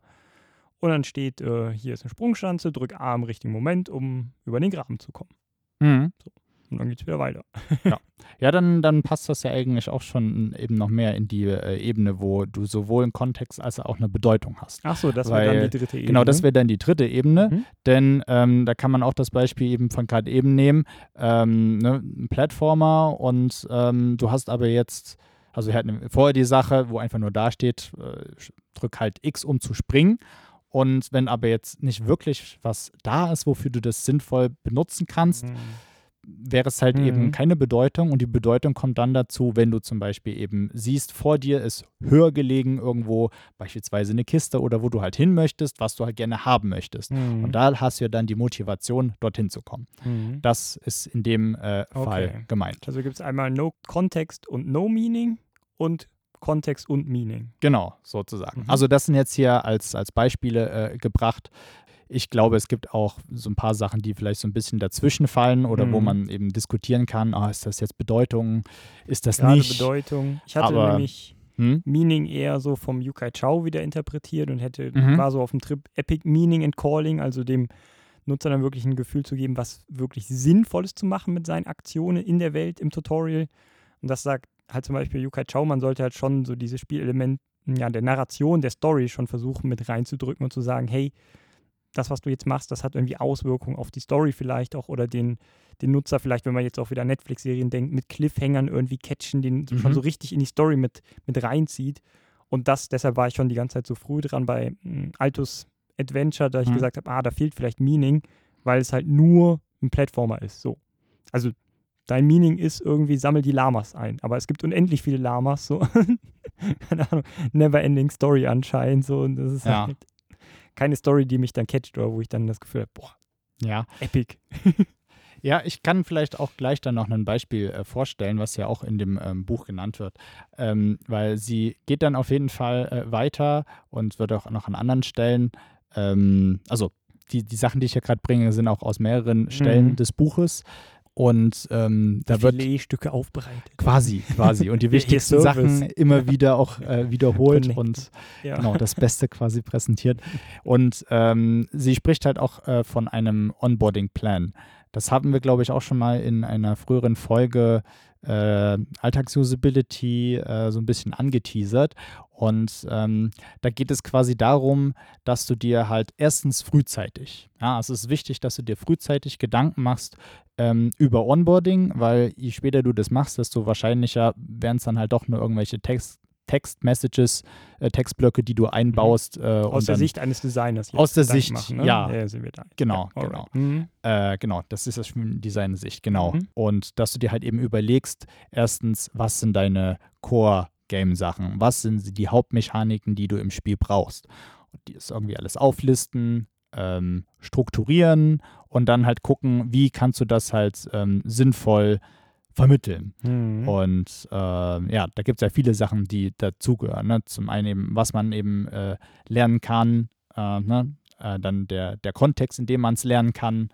und dann steht, äh, hier ist eine Sprungschanze, drück A im richtigen Moment, um über den Graben zu kommen. Mhm. Und dann geht es wieder weiter. Ja, dann, dann passt das ja eigentlich auch schon eben noch mehr in die äh, Ebene, wo du sowohl einen Kontext als auch eine Bedeutung hast. Ach so, das wäre dann die dritte Ebene. Genau, das wäre dann die dritte Ebene, Mhm. denn ähm, da kann man auch das Beispiel eben von gerade eben nehmen, ähm, ne, ein Plattformer und ähm, du hast aber jetzt, also wir hatten vorher die Sache, wo einfach nur da steht, äh, drück halt X, um zu springen. Und wenn aber jetzt nicht wirklich was da ist, wofür du das sinnvoll benutzen kannst, Mhm. Wäre es halt Mhm. eben keine Bedeutung. Und die Bedeutung kommt dann dazu, wenn du zum Beispiel eben siehst, vor dir ist höher gelegen irgendwo beispielsweise eine Kiste oder wo du halt hin möchtest, was du halt gerne haben möchtest. Mhm. Und da hast du ja dann die Motivation, dorthin zu kommen. Mhm. Das ist in dem äh, Fall Okay. gemeint. Also gibt es einmal No Kontext und No Meaning und Kontext und Meaning. Genau, sozusagen. Mhm. Also das sind jetzt hier als, als Beispiele äh, gebracht. Ich glaube, es gibt auch so ein paar Sachen, die vielleicht so ein bisschen dazwischen fallen oder wo Mhm. man eben diskutieren kann, ah, ist das jetzt Bedeutung, ist das Gerade nicht? Bedeutung. Ich hatte aber- nämlich Hm? Meaning eher so vom Yukai Chao wieder interpretiert und hätte, Mhm. war so auf dem Trip Epic Meaning and Calling, also dem Nutzer dann wirklich ein Gefühl zu geben, was wirklich Sinnvolles zu machen mit seinen Aktionen in der Welt im Tutorial. Und das sagt halt zum Beispiel Yukai Chao, man sollte halt schon so dieses Spielelement ja, der Narration, der Story schon versuchen mit reinzudrücken und zu sagen, hey, das, was du jetzt machst, das hat irgendwie Auswirkungen auf die Story vielleicht auch oder den, den Nutzer vielleicht, wenn man jetzt auch wieder Netflix-Serien denkt, mit Cliffhangern irgendwie catchen, den Mhm. schon so richtig in die Story mit, mit reinzieht. Und das, deshalb war ich schon die ganze Zeit so früh dran bei mm, Altus Adventure, da ich Mhm. gesagt habe, ah, da fehlt vielleicht Meaning, weil es halt nur ein Plattformer ist. So. Also dein Meaning ist irgendwie, sammel die Lamas ein. Aber es gibt unendlich viele Lamas, so. *laughs* Keine Ahnung, never-ending Story anscheinend, so. Und das ist Ja. halt keine Story, die mich dann catcht oder wo ich dann das Gefühl habe, boah, Ja. epic. *laughs* Ja, ich kann vielleicht auch gleich dann noch ein Beispiel äh, vorstellen, was ja auch in dem ähm, Buch genannt wird. Ähm, weil sie geht dann auf jeden Fall äh, weiter und wird auch noch an anderen Stellen, ähm, also die, die Sachen, die ich hier gerade bringe, sind auch aus mehreren Stellen Mhm. des Buches. Und ähm, da wird Stücke aufbereitet. quasi, quasi. Und die *laughs* wichtigsten. Sachen immer wieder auch äh, wiederholt Connected. und Ja. genau das Beste quasi präsentiert. Und ähm, sie spricht halt auch äh, von einem Onboarding-Plan. Das haben wir, glaube ich, auch schon mal in einer früheren Folge äh, Alltagsusability äh, so ein bisschen angeteasert. Und ähm, da geht es quasi darum, dass du dir halt erstens frühzeitig, ja, es ist wichtig, dass du dir frühzeitig Gedanken machst ähm, über Onboarding, weil je später du das machst, desto wahrscheinlicher werden es dann halt doch nur irgendwelche Text, Text-Messages, äh, Textblöcke, die du einbaust. Äh, Aus der dann, Sicht eines Designers. Aus der Sicht, machen, ne? ja. ja sind wir da. Genau, ja, genau. Mhm. Äh, genau, das ist das Design-Sicht, genau. Mhm. Und dass du dir halt eben überlegst, erstens, was sind deine Core-Game-Sachen? Was sind die Hauptmechaniken, die du im Spiel brauchst? Und die ist irgendwie alles auflisten, ähm, strukturieren und dann halt gucken, wie kannst du das halt ähm, sinnvoll vermitteln. Mhm. Und ähm, ja, da gibt es ja viele Sachen, die dazugehören. Ne? Zum einen eben, was man eben äh, lernen kann, äh, ne? äh, dann der, der Kontext, in dem man es lernen kann,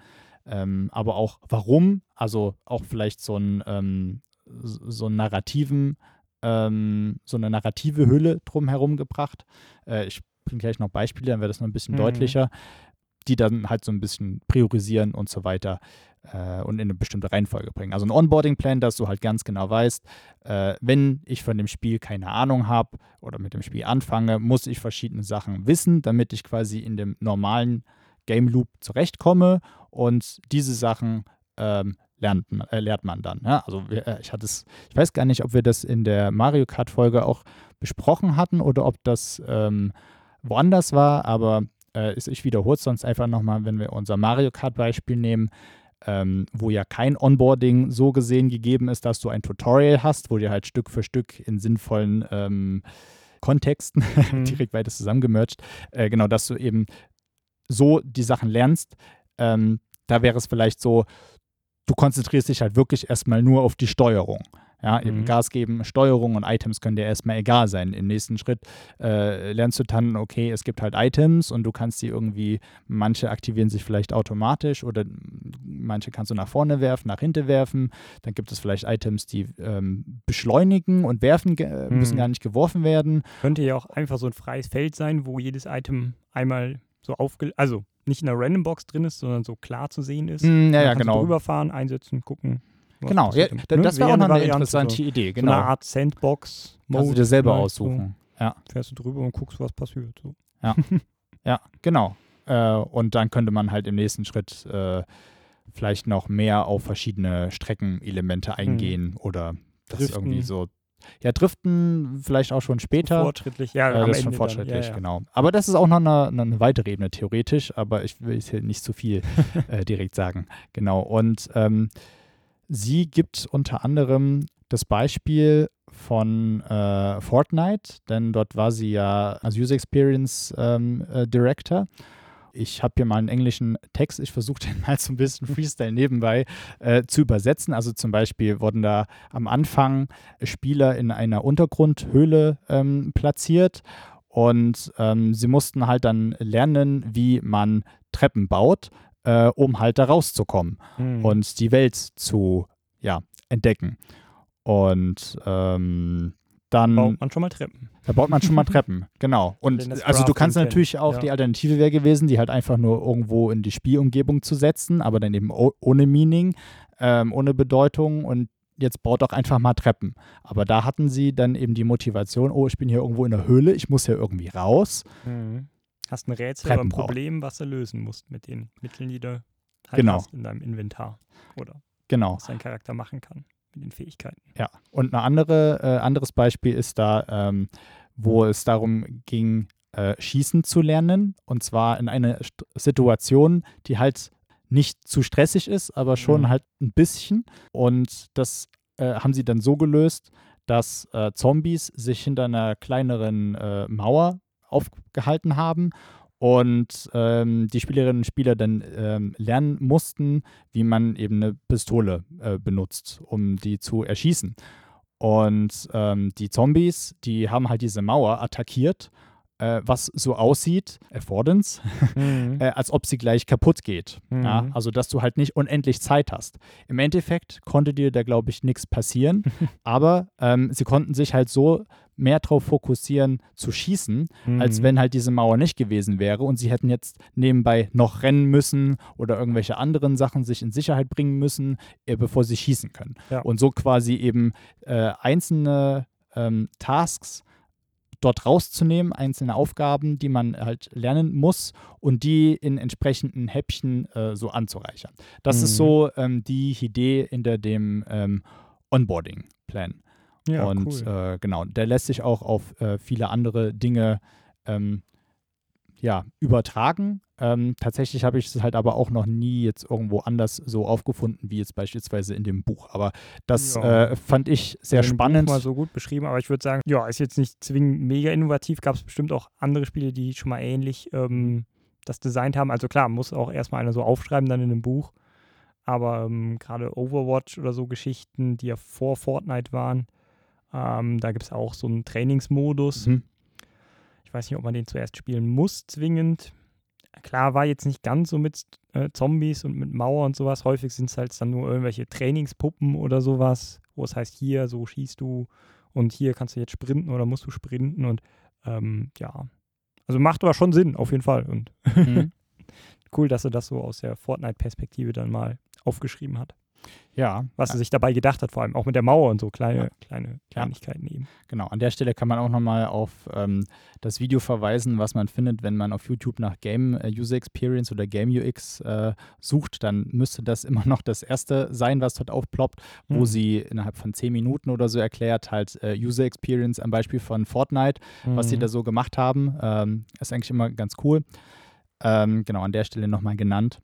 ähm, aber auch warum, also auch vielleicht so ein ähm, so einen narrativen, ähm, so eine narrative Hülle drumherum gebracht. Äh, ich bringe gleich noch Beispiele, dann wird das noch ein bisschen Mhm. deutlicher, die dann halt so ein bisschen priorisieren und so weiter äh, und in eine bestimmte Reihenfolge bringen. Also ein Onboarding-Plan, dass du halt ganz genau weißt, äh, wenn ich von dem Spiel keine Ahnung habe oder mit dem Spiel anfange, muss ich verschiedene Sachen wissen, damit ich quasi in dem normalen Game Loop zurechtkomme und diese Sachen ähm, lernt, äh, lernt man dann. Ja? Also wir, äh, ich hatte es, ich weiß gar nicht, ob wir das in der Mario Kart Folge auch besprochen hatten oder ob das ähm, woanders war, aber äh, ich wiederhole es sonst einfach nochmal, wenn wir unser Mario Kart Beispiel nehmen. Ähm, wo ja kein Onboarding so gesehen gegeben ist, dass du ein Tutorial hast, wo dir halt Stück für Stück in sinnvollen ähm, Kontexten *laughs* mhm. direkt weiter zusammengemercht, äh, genau, dass du eben so die Sachen lernst. Ähm, da wäre es vielleicht so, du konzentrierst dich halt wirklich erstmal nur auf die Steuerung. Ja, eben mhm. Gas geben, Steuerung und Items können dir erstmal egal sein. Im nächsten Schritt äh, lernst du dann, okay, es gibt halt Items und du kannst die irgendwie, manche aktivieren sich vielleicht automatisch oder manche kannst du nach vorne werfen, nach hinten werfen. Dann gibt es vielleicht Items, die ähm, beschleunigen und werfen, äh, müssen mhm. gar nicht geworfen werden. Könnte ja auch einfach so ein freies Feld sein, wo jedes Item einmal so aufge... Also nicht in der Random Box drin ist, sondern so klar zu sehen ist. Mm, ja, ja, genau. Rüberfahren, einsetzen, gucken. Genau, ja, ne? das wäre auch noch eine interessante so, Idee. Genau. So eine Art Sandbox. -Mode Kannst du dir selber aussuchen. So. Ja. Fährst du drüber und guckst, was passiert. So. Ja. ja, genau. Äh, und dann könnte man halt im nächsten Schritt äh, vielleicht noch mehr auf verschiedene Streckenelemente hm. eingehen hm. oder das Driften. irgendwie so. Ja, Driften vielleicht auch schon später. Fortschrittlich, ja. Äh, das ist schon fortschrittlich, ja, ja. genau. Aber das ist auch noch eine, eine, weitere Ebene theoretisch, aber ich will hier nicht zu viel *laughs* äh, direkt sagen. Genau. Und ähm, Sie gibt unter anderem das Beispiel von äh, Fortnite, denn dort war sie ja als User Experience ähm, äh, Director. Ich habe hier mal einen englischen Text, ich versuche den *laughs* mal so ein bisschen Freestyle nebenbei äh, zu übersetzen. Also zum Beispiel wurden da am Anfang Spieler in einer Untergrundhöhle ähm, platziert und ähm, sie mussten halt dann lernen, wie man Treppen baut äh, um halt da rauszukommen mhm. und die Welt zu ja, entdecken. Und ähm, dann. baut man schon mal Treppen. Da baut man schon mal *laughs* Treppen, genau. Und also du kannst natürlich auch, ja. die Alternative wäre gewesen, die halt einfach nur irgendwo in die Spielumgebung zu setzen, aber dann eben ohne Meaning, ähm, ohne Bedeutung und jetzt baut doch einfach mal Treppen. Aber da hatten sie dann eben die Motivation, oh, ich bin hier irgendwo in der Höhle, ich muss hier irgendwie raus. Mhm. Hast ein Rätsel oder ein Problem, was du lösen musst mit den Mitteln, die du halt genau. hast in deinem Inventar. Oder genau. was dein Charakter machen kann mit den Fähigkeiten. Ja, und ein andere, äh, anderes Beispiel ist da, ähm, wo es darum ging, äh, Schießen zu lernen. Und zwar in einer St Situation, die halt nicht zu stressig ist, aber schon mhm. halt ein bisschen. Und das äh, haben sie dann so gelöst, dass äh, Zombies sich hinter einer kleineren äh, Mauer aufgehalten haben und ähm, die Spielerinnen und Spieler dann ähm, lernen mussten, wie man eben eine Pistole äh, benutzt, um die zu erschießen. Und ähm, die Zombies, die haben halt diese Mauer attackiert äh, was so aussieht, Affordance, mhm. *laughs* äh, als ob sie gleich kaputt geht. Mhm. Ja? Also, dass du halt nicht unendlich Zeit hast. Im Endeffekt konnte dir da, glaube ich, nichts passieren, *laughs* aber ähm, sie konnten sich halt so mehr darauf fokussieren zu schießen, mhm. als wenn halt diese Mauer nicht gewesen wäre und sie hätten jetzt nebenbei noch rennen müssen oder irgendwelche anderen Sachen sich in Sicherheit bringen müssen, äh, bevor sie schießen können. Ja. Und so quasi eben äh, einzelne ähm, Tasks dort rauszunehmen, einzelne Aufgaben, die man halt lernen muss und die in entsprechenden Häppchen äh, so anzureichern. Das mhm. ist so ähm, die Idee hinter dem ähm, Onboarding-Plan. Ja, und cool. äh, genau, der lässt sich auch auf äh, viele andere Dinge ähm, ja, übertragen. Ähm, tatsächlich habe ich es halt aber auch noch nie jetzt irgendwo anders so aufgefunden, wie jetzt beispielsweise in dem Buch. Aber das ja. äh, fand ich sehr in spannend. Buch mal so gut beschrieben, aber ich würde sagen, ja, ist jetzt nicht zwingend mega innovativ. Gab es bestimmt auch andere Spiele, die schon mal ähnlich ähm, das designt haben. Also klar, muss auch erstmal einer so aufschreiben dann in einem Buch. Aber ähm, gerade Overwatch oder so Geschichten, die ja vor Fortnite waren, ähm, da gibt es auch so einen Trainingsmodus. Mhm ich weiß nicht, ob man den zuerst spielen muss, zwingend. Klar, war jetzt nicht ganz so mit äh, Zombies und mit Mauer und sowas. Häufig sind es halt dann nur irgendwelche Trainingspuppen oder sowas, wo es heißt, hier, so schießt du und hier kannst du jetzt sprinten oder musst du sprinten und ähm, ja. Also macht aber schon Sinn, auf jeden Fall. Und mhm. *laughs* cool, dass er das so aus der Fortnite-Perspektive dann mal aufgeschrieben hat. Ja. Was er sich dabei gedacht hat, vor allem auch mit der Mauer und so kleine, ja. kleine Kleinigkeiten ja. eben. Genau, an der Stelle kann man auch nochmal auf ähm, das Video verweisen, was man findet, wenn man auf YouTube nach Game äh, User Experience oder Game UX äh, sucht, dann müsste das immer noch das erste sein, was dort aufploppt, wo mhm. sie innerhalb von zehn Minuten oder so erklärt, halt äh, User Experience am Beispiel von Fortnite, mhm. was sie mhm. da so gemacht haben. Ähm, ist eigentlich immer ganz cool. Ähm, genau, an der Stelle nochmal genannt.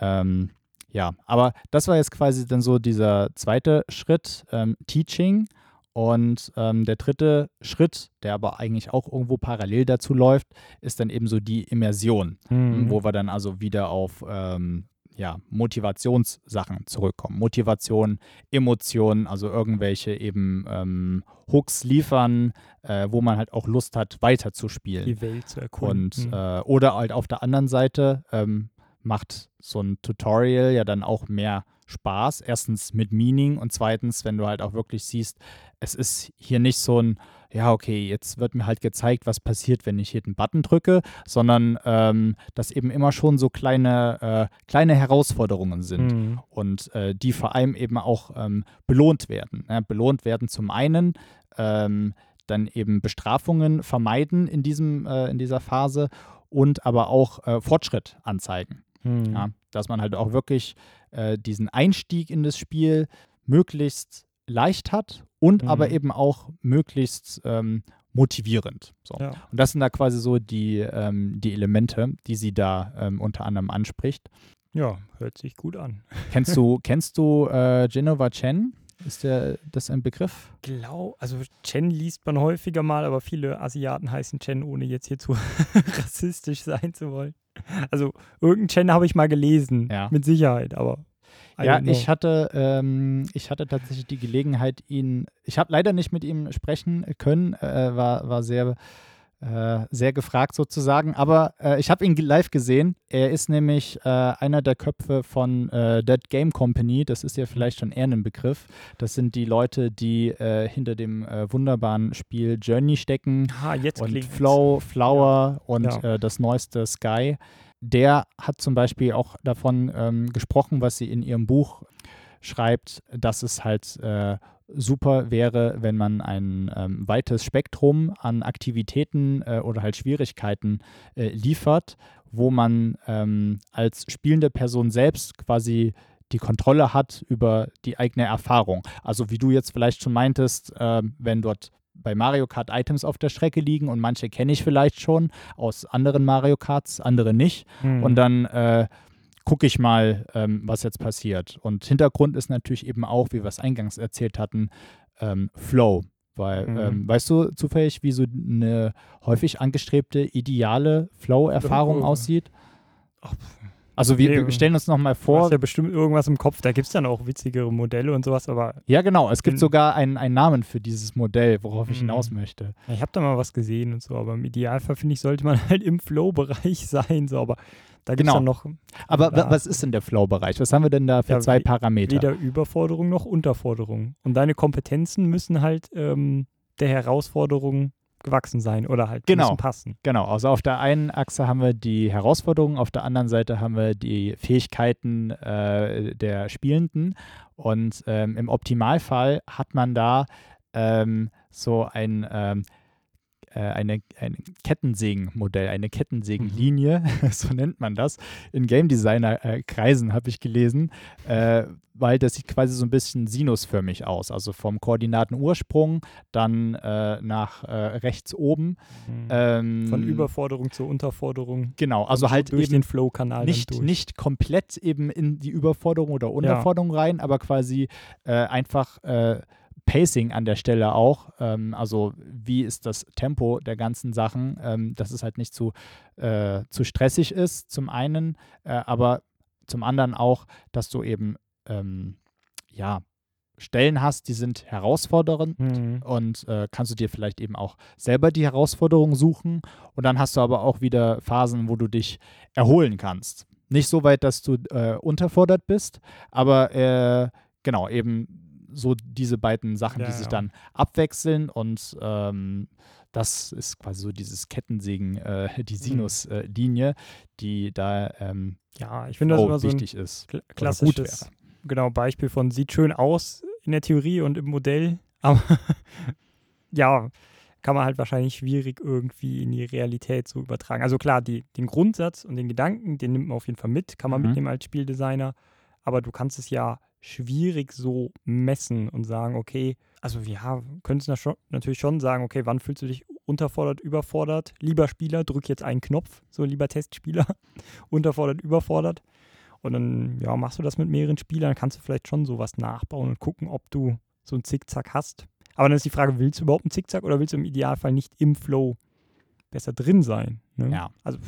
Ähm, ja, aber das war jetzt quasi dann so dieser zweite Schritt, ähm, Teaching. Und ähm, der dritte Schritt, der aber eigentlich auch irgendwo parallel dazu läuft, ist dann eben so die Immersion, Mhm. wo wir dann also wieder auf ähm, ja, Motivationssachen zurückkommen. Motivation, Emotionen, also irgendwelche eben ähm, Hooks liefern, äh, wo man halt auch Lust hat, weiterzuspielen. die Welt zu erkunden. Und äh, oder halt auf der anderen Seite ähm, macht so ein Tutorial ja dann auch mehr Spaß. Erstens mit Meaning und zweitens, wenn du halt auch wirklich siehst, es ist hier nicht so ein, ja, okay, jetzt wird mir halt gezeigt, was passiert, wenn ich hier den Button drücke, sondern ähm, dass eben immer schon so kleine, äh, kleine Herausforderungen sind Mhm. und äh, die vor allem eben auch ähm, belohnt werden. Ne? Belohnt werden zum einen, ähm, dann eben Bestrafungen vermeiden in, diesem, äh, in dieser Phase und aber auch äh, Fortschritt anzeigen. Mhm. Ja? Dass man halt auch wirklich äh, diesen Einstieg in das Spiel möglichst leicht hat und Mhm. aber eben auch möglichst ähm, motivierend. So. Ja. Und das sind da quasi so die, ähm, die Elemente, die sie da ähm, unter anderem anspricht. ja, hört sich gut an. Kennst du, *laughs* kennst du äh, Genova Chen? Ist der, das ein Begriff? Glau, also Chen liest man häufiger mal, aber viele Asiaten heißen Chen, ohne jetzt hier zu *laughs* rassistisch sein zu wollen. Also irgendeinen Chen habe ich mal gelesen, Ja. mit Sicherheit, aber I Ja, ich hatte, ähm, ich hatte tatsächlich die Gelegenheit, ihn, ich habe leider nicht mit ihm sprechen können, äh, war, war sehr, äh, sehr gefragt sozusagen, aber äh, ich habe ihn live gesehen. Er ist nämlich äh, einer der Köpfe von äh, Dead Game Company, das ist ja vielleicht schon eher ein Begriff. Das sind die Leute, die äh, hinter dem wunderbaren Spiel Journey stecken Ah, jetzt und klingt's. Flow, Flower und Ja. Das neueste Sky. Der hat zum Beispiel auch davon ähm, gesprochen, was sie in ihrem Buch schreibt, dass es halt äh, super wäre, wenn man ein ähm, weites Spektrum an Aktivitäten äh, oder halt Schwierigkeiten äh, liefert, wo man ähm, als spielende Person selbst quasi die Kontrolle hat über die eigene Erfahrung. Also wie du jetzt vielleicht schon meintest, ähm, wenn dort bei Mario Kart Items auf der Strecke liegen und manche kenne ich vielleicht schon aus anderen Mario Karts, andere nicht. Mhm. Und dann äh, gucke ich mal, ähm, was jetzt passiert. Und Hintergrund ist natürlich eben auch, wie wir es eingangs erzählt hatten, ähm, Flow. Weil, Mhm. ähm, weißt du zufällig, wie so eine häufig angestrebte ideale Flow-Erfahrung Flow. aussieht? Ach, Also wir, wir stellen uns nochmal Du vor, hast ja bestimmt irgendwas im Kopf. Da gibt es dann auch witzigere Modelle und sowas, aber ja genau, es gibt bin- sogar einen, einen Namen für dieses Modell, worauf ich hinaus möchte. ich habe da mal was gesehen und so. Aber im Idealfall, finde ich, sollte man *laughs* halt im Flow-Bereich *laughs* sein. So, aber da gibt es Genau. noch Aber Ja. was ist denn der Flow-Bereich? Was haben wir denn da für Ja, zwei we- Parameter? weder Überforderung noch Unterforderung. Und deine Kompetenzen müssen halt ähm, der Herausforderung gewachsen sein oder halt Genau. müssen passen. Genau, also auf der einen Achse haben wir die Herausforderungen, auf der anderen Seite haben wir die Fähigkeiten äh, der Spielenden. Und ähm, im Optimalfall hat man da ähm, so ein, ähm, äh, eine, ein Kettensägenmodell, eine Kettensägenlinie, *laughs* so nennt man das. In Game Designer-Kreisen habe ich gelesen, äh, weil das sieht quasi so ein bisschen sinusförmig aus. Also vom Koordinatenursprung dann äh, nach äh, rechts oben. Ähm, Von Überforderung zur Unterforderung. Genau, also halt durch eben den Flow-Kanal nicht, nicht komplett eben in die Überforderung oder Unterforderung rein, aber quasi äh, einfach äh, Pacing an der Stelle auch. Ähm, also wie ist das Tempo der ganzen Sachen, ähm, dass es halt nicht zu, äh, zu stressig ist, zum einen, äh, aber zum anderen auch, dass du eben ähm, ja, Stellen hast, die sind herausfordernd Mhm. und äh, kannst du dir vielleicht eben auch selber die Herausforderung suchen und dann hast du aber auch wieder Phasen, wo du dich erholen kannst. Nicht so weit, dass du äh, unterfordert bist, aber äh, genau, eben so diese beiden Sachen, Ja, die sich ja. dann abwechseln und ähm, das ist quasi so dieses Kettensägen, äh, *laughs* die Sinuslinie, die da ähm, Ja, ich finde das immer so wichtig ist. kl klassisches genau, Beispiel von sieht schön aus in der Theorie und im Modell, *laughs* aber ja, kann man halt wahrscheinlich schwierig irgendwie in die Realität so übertragen. Also klar, die, den Grundsatz und den Gedanken, den nimmt man auf jeden Fall mit, kann man Mhm. mitnehmen als Spieldesigner, aber du kannst es ja schwierig so messen und sagen, okay, also ja, könntest du natürlich schon sagen, okay, wann fühlst du dich unterfordert, überfordert? Lieber Spieler, drück jetzt einen Knopf, so lieber Testspieler, *laughs* unterfordert, überfordert. Und dann, ja, machst du das mit mehreren Spielern, kannst du vielleicht schon sowas nachbauen und gucken, ob du so einen Zickzack hast. Aber dann ist die Frage, willst du überhaupt einen Zickzack oder willst du im Idealfall nicht im Flow besser drin sein? Ne? Ja. Also,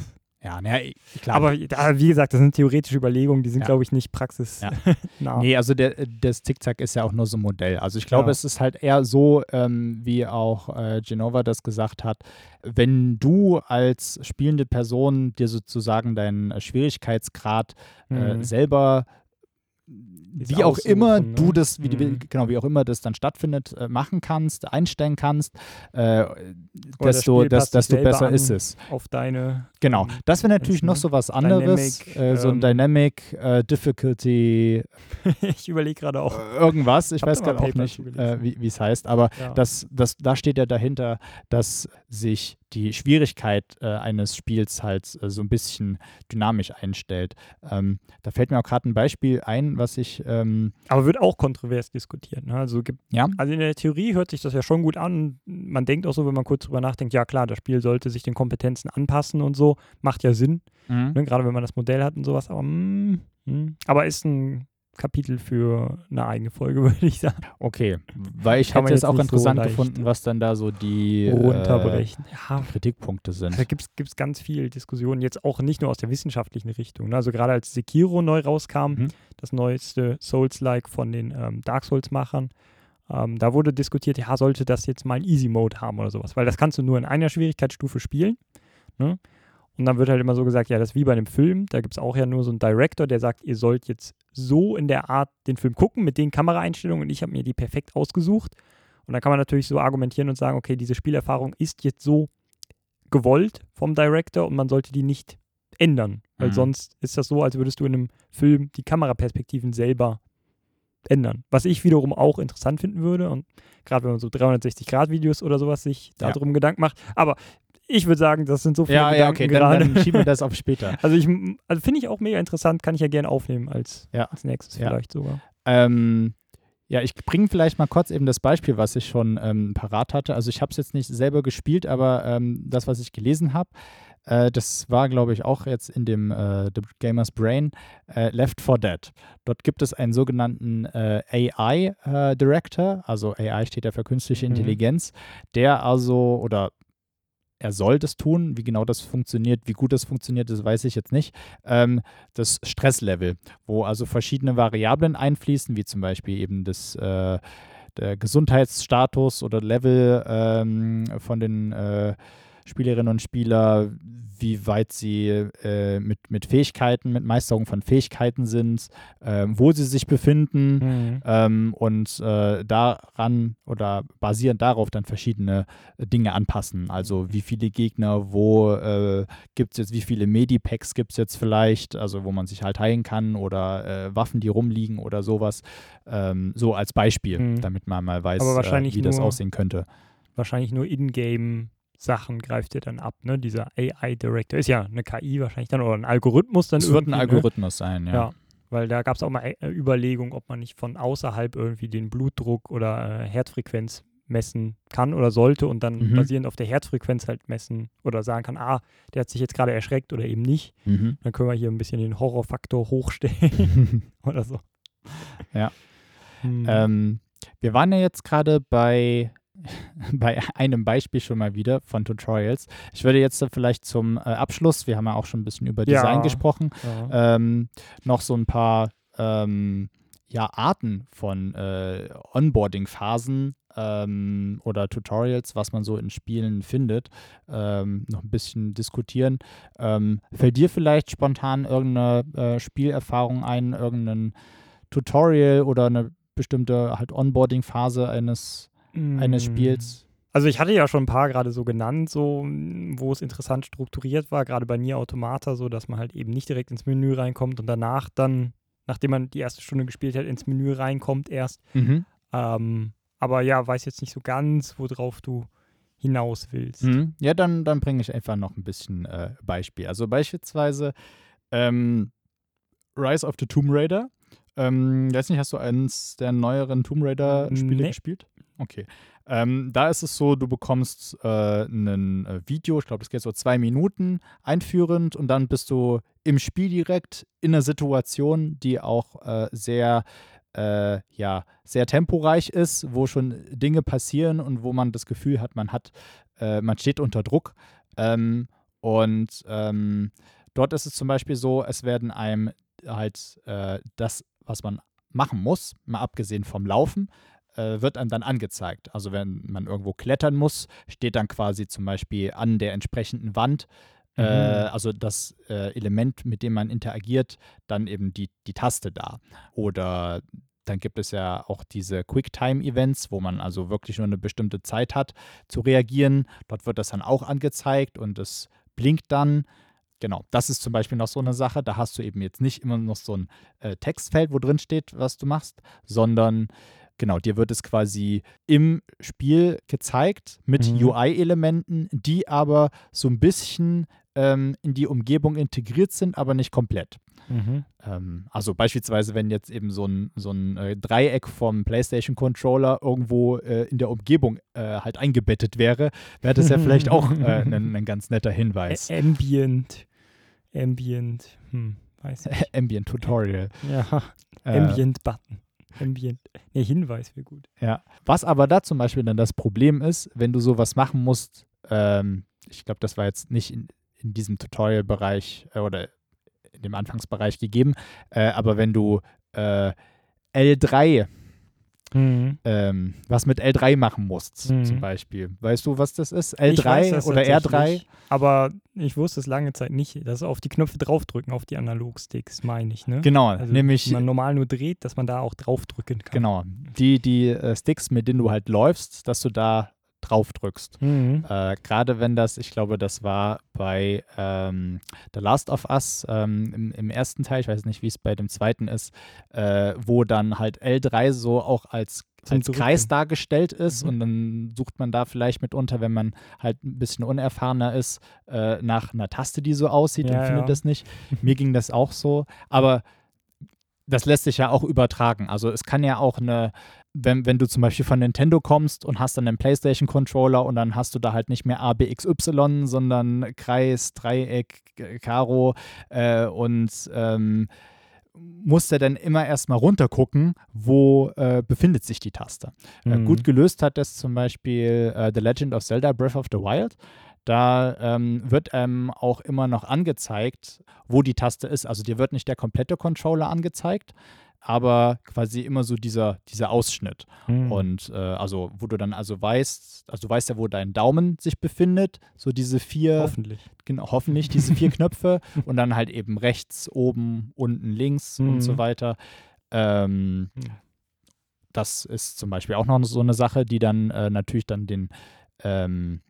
Ja, naja, klar. aber da, wie gesagt, das sind theoretische Überlegungen, die sind, Ja. glaube ich, nicht praxisnah. Ja. *laughs* Nee, also der, das Zickzack ist ja auch nur so ein Modell. Also ich glaube, Ja. es ist halt eher so, ähm, wie auch äh, Genova das gesagt hat, wenn du als spielende Person dir sozusagen deinen Schwierigkeitsgrad äh, Mhm. selber Wie auch immer aussuchen, du ne? das, wie, Mhm. genau, wie auch immer das dann stattfindet, äh, machen kannst, einstellen kannst, äh, Oder das desto, desto besser an. ist es. auf deine. Genau. ähm, Das wäre natürlich noch ne? so was anderes. Dynamic, äh, so ein ähm, Dynamic äh, Difficulty, *laughs* ich überlege gerade auch. äh, irgendwas. Ich Hab weiß gerade auch nicht, äh, wie es heißt, aber Ja. das, das, da steht ja dahinter, dass sich die Schwierigkeit äh, eines Spiels halt äh, so ein bisschen dynamisch einstellt. Ähm, da fällt mir auch gerade ein Beispiel ein, was ich, ähm, Aber wird auch kontrovers diskutiert. Ne? Also, gibt, ja, also in der Theorie hört sich das ja schon gut an. Man denkt auch so, wenn man kurz drüber nachdenkt, ja klar, das Spiel sollte sich den Kompetenzen anpassen und so. Macht ja Sinn, mhm. ne? gerade wenn man das Modell hat und sowas. Aber, mm, mm. aber ist ein Kapitel für eine eigene Folge, *laughs* würde ich sagen. okay, weil ich hätte es jetzt auch so interessant leicht gefunden, was dann da so die äh, Runterbrechen. Ja, Kritikpunkte sind. Da gibt es ganz viel Diskussionen, jetzt auch nicht nur aus der wissenschaftlichen Richtung. Ne? Also gerade als Sekiro neu rauskam, Mhm. das neueste Souls-like von den ähm, Dark Souls-Machern, ähm, da wurde diskutiert, ja, sollte das jetzt mal einen Easy-Mode haben oder sowas, weil das kannst du nur in einer Schwierigkeitsstufe spielen. Ne? Und dann wird halt immer so gesagt, ja, das ist wie bei einem Film, da gibt es auch ja nur so einen Director, der sagt, ihr sollt jetzt so in der Art den Film gucken, mit den Kameraeinstellungen und ich habe mir die perfekt ausgesucht. Und da kann man natürlich so argumentieren und sagen, okay, diese Spielerfahrung ist jetzt so gewollt vom Director und man sollte die nicht ändern. Weil Mhm. sonst ist das so, als würdest du in einem Film die Kameraperspektiven selber ändern. Was ich wiederum auch interessant finden würde und gerade wenn man so 360-Grad-Videos oder sowas sich Ja. darum Gedanken macht. Aber ich würde sagen, das sind so viele Ja, ja, Gedanken okay, gerade. dann, dann schieben wir das auf *laughs* später. Also ich, also finde ich auch mega interessant, kann ich ja gerne aufnehmen als, Ja. als nächstes Ja. vielleicht sogar. Ähm, ja, ich bringe vielleicht mal kurz eben das Beispiel, was ich schon ähm, parat hatte. Also ich habe es jetzt nicht selber gespielt, aber ähm, das, was ich gelesen habe, äh, das war, glaube ich, auch jetzt in dem äh, The Gamer's Brain äh, Left 4 Dead. Dort gibt es einen sogenannten äh, AI äh, Director, also AI steht ja für künstliche Mhm. Intelligenz, der also oder er soll das tun. Wie genau das funktioniert, wie gut das funktioniert, das weiß ich jetzt nicht. Ähm, das Stresslevel, wo also verschiedene Variablen einfließen, wie zum Beispiel eben das äh, der Gesundheitsstatus oder Level ähm, von den äh, Spielerinnen und Spielern, wie weit sie äh, mit, mit Fähigkeiten, mit Meisterung von Fähigkeiten sind, ähm, wo sie sich befinden Mhm. ähm, und äh, daran oder basierend darauf dann verschiedene äh, Dinge anpassen. Also wie viele Gegner, wo äh, gibt es jetzt, wie viele Medipacks gibt es jetzt vielleicht, also wo man sich halt heilen kann oder äh, Waffen, die rumliegen oder sowas. Ähm, so als Beispiel, Mhm. damit man mal weiß, äh, wie das nur- aussehen könnte. Wahrscheinlich nur Ingame-Sachen greift ihr dann ab, ne? Dieser AI-Director ist ja eine KI wahrscheinlich dann oder ein Algorithmus dann Es wird ein ne? Algorithmus sein, ja. Ja. Weil da gab es auch mal äh, Überlegungen, ob man nicht von außerhalb irgendwie den Blutdruck oder äh, Herzfrequenz messen kann oder sollte und dann Mhm. basierend auf der Herzfrequenz halt messen oder sagen kann, ah, der hat sich jetzt gerade erschreckt oder eben nicht. Mhm. Dann können wir hier ein bisschen den Horrorfaktor hochstellen *laughs* *laughs* oder so. Ja. Hm. Ähm, wir waren ja jetzt gerade bei, *laughs* bei einem Beispiel schon mal wieder von Tutorials. Ich würde jetzt vielleicht zum äh, Abschluss, wir haben ja auch schon ein bisschen über Ja. Design gesprochen, ja. ähm, noch so ein paar ähm, ja, Arten von äh, Onboarding-Phasen ähm, oder Tutorials, was man so in Spielen findet, ähm, noch ein bisschen diskutieren. Ähm, fällt dir vielleicht spontan irgendeine äh, Spielerfahrung ein, irgendein Tutorial oder eine bestimmte halt Onboarding-Phase eines, eines Hm. Spiels? Also ich hatte ja schon ein paar gerade so genannt, so wo es interessant strukturiert war, gerade bei Nier Automata, so dass man halt eben nicht direkt ins Menü reinkommt und danach dann, nachdem man die erste Stunde gespielt hat, ins Menü reinkommt erst. Mhm. Ähm, aber ja, weiß jetzt nicht so ganz, worauf du hinaus willst. Mhm. Ja, dann, dann bringe ich einfach noch ein bisschen äh, Beispiel. Also beispielsweise ähm, Rise of the Tomb Raider. Ähm, weiß nicht, hast du eins der neueren Tomb Raider-Spiele Nee. gespielt? Okay. Ähm, da ist es so, du bekommst äh, ein äh, Video, ich glaube, das geht so zwei Minuten einführend und dann bist du im Spiel direkt in einer Situation, die auch äh, sehr äh, ja, sehr temporeich ist, wo schon Dinge passieren und wo man das Gefühl hat, man hat, äh, man steht unter Druck. Ähm, und ähm, dort ist es zum Beispiel so, es werden einem halt äh, das, was man machen muss, mal abgesehen vom Laufen, äh, wird einem dann angezeigt. Also wenn man irgendwo klettern muss, steht dann quasi zum Beispiel an der entsprechenden Wand äh, mhm. also das äh, Element, mit dem man interagiert, dann eben die, die Taste da. Oder dann gibt es ja auch diese Quicktime-Events, wo man also wirklich nur eine bestimmte Zeit hat zu reagieren. Dort wird das dann auch angezeigt und es blinkt dann. Genau, das ist zum Beispiel noch so eine Sache. Da hast du eben jetzt nicht immer noch so ein äh, Textfeld, wo drin steht, was du machst, sondern genau, dir wird es quasi im Spiel gezeigt mit mhm. UI-Elementen, die aber so ein bisschen ähm, in die Umgebung integriert sind, aber nicht komplett. Mhm. Ähm, also beispielsweise, wenn jetzt eben so ein, so ein äh, Dreieck vom PlayStation-Controller irgendwo äh, in der Umgebung äh, halt eingebettet wäre, wäre das ja vielleicht auch äh, *laughs* ein, ganz netter Hinweis. Ambient. Ambient. Hm, weiß ich. *laughs* Ambient Tutorial. Ja. Äh, Ambient-Button. Ambient. Nee, Hinweis wäre gut. Ja. Was aber da zum Beispiel dann das Problem ist, wenn du sowas machen musst, ähm, ich glaube, das war jetzt nicht in, in diesem Tutorial-Bereich äh, oder in dem Anfangsbereich gegeben. Äh, aber wenn du äh, L3 Mhm. Ähm, was mit L3 machen musst, mhm. zum Beispiel. Weißt du, was das ist? L3 das oder R3? Aber ich wusste es lange Zeit nicht. Das auf die Knöpfe draufdrücken, auf die Analogsticks, meine ich. Ne? Genau, also, nämlich. Wenn man normal nur dreht, dass man da auch draufdrücken kann. Genau. Die, die äh, Sticks, mit denen du halt läufst, dass du da drauf drückst. Mhm. Äh, Gerade wenn das, ich glaube, das war bei ähm, The Last of Us ähm, im, im, ersten Teil, ich weiß nicht, wie es bei dem zweiten ist, äh, wo dann halt L3 so auch als als Kreis dargestellt ist mhm. und dann sucht man da vielleicht mitunter, wenn man halt ein bisschen unerfahrener ist, äh, nach einer Taste, die so aussieht ja, und findet ja. das nicht. Mir ging das auch so, aber das lässt sich ja auch übertragen. Also es kann ja auch eine, wenn, wenn du zum Beispiel von Nintendo kommst und hast dann einen PlayStation-Controller und dann hast du da halt nicht mehr A, B, X, Y, sondern Kreis, Dreieck, Karo äh, und ähm, musst du dann immer erstmal runtergucken, wo äh, befindet sich die Taste. Äh, mhm. Äh, gut gelöst hat das zum Beispiel äh, The Legend of Zelda Breath of the Wild. Da ähm, wird ähm, auch immer noch angezeigt, wo die Taste ist. Also dir wird nicht der komplette Controller angezeigt, aber quasi immer so dieser, dieser Ausschnitt. Mhm. Und äh, also, wo du dann also weißt, also du weißt ja, wo dein Daumen sich befindet, so diese vier. Hoffentlich. Genau, hoffentlich diese vier *laughs* Knöpfe und dann halt eben rechts, oben, unten, links mhm. und so weiter. Ähm, mhm. Das ist zum Beispiel auch noch so eine Sache, die dann äh, natürlich dann den ähm,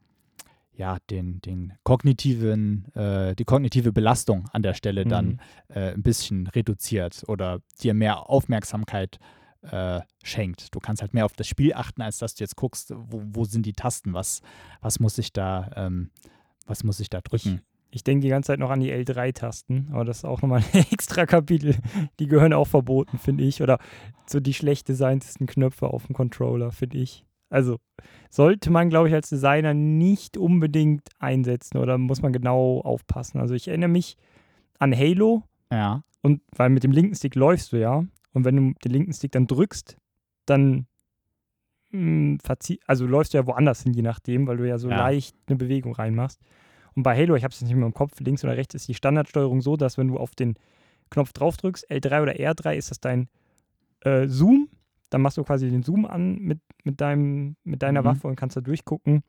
ja, den, den kognitiven, äh, die kognitive Belastung an der Stelle dann mhm. äh, ein bisschen reduziert oder dir mehr Aufmerksamkeit äh, schenkt. Du kannst halt mehr auf das Spiel achten, als dass du jetzt guckst, wo, wo sind die Tasten, was, was muss ich da, ähm, was muss ich da drücken. Ich, ich denke die ganze Zeit noch an die L3-Tasten, aber das ist auch nochmal ein *laughs* extra Kapitel. Die gehören auch verboten, finde ich. Oder so die schlecht designtesten Knöpfe auf dem Controller, finde ich. Also sollte man, glaube ich, als Designer nicht unbedingt einsetzen oder muss man genau aufpassen. Also ich erinnere mich an Halo. Ja. Und weil mit dem linken Stick läufst du ja. Und wenn du den linken Stick dann drückst, dann mh, hm, also läufst du ja woanders hin, je nachdem, weil du ja so ja. leicht eine Bewegung reinmachst. Und bei Halo, ich habe es nicht mehr im Kopf, links oder rechts ist die Standardsteuerung so, dass wenn du auf den Knopf drauf drückst, L3 oder R3, ist das dein äh, Zoom dann machst du quasi den Zoom an mit, mit, deinem, mit deiner mhm. Waffe und kannst da durchgucken.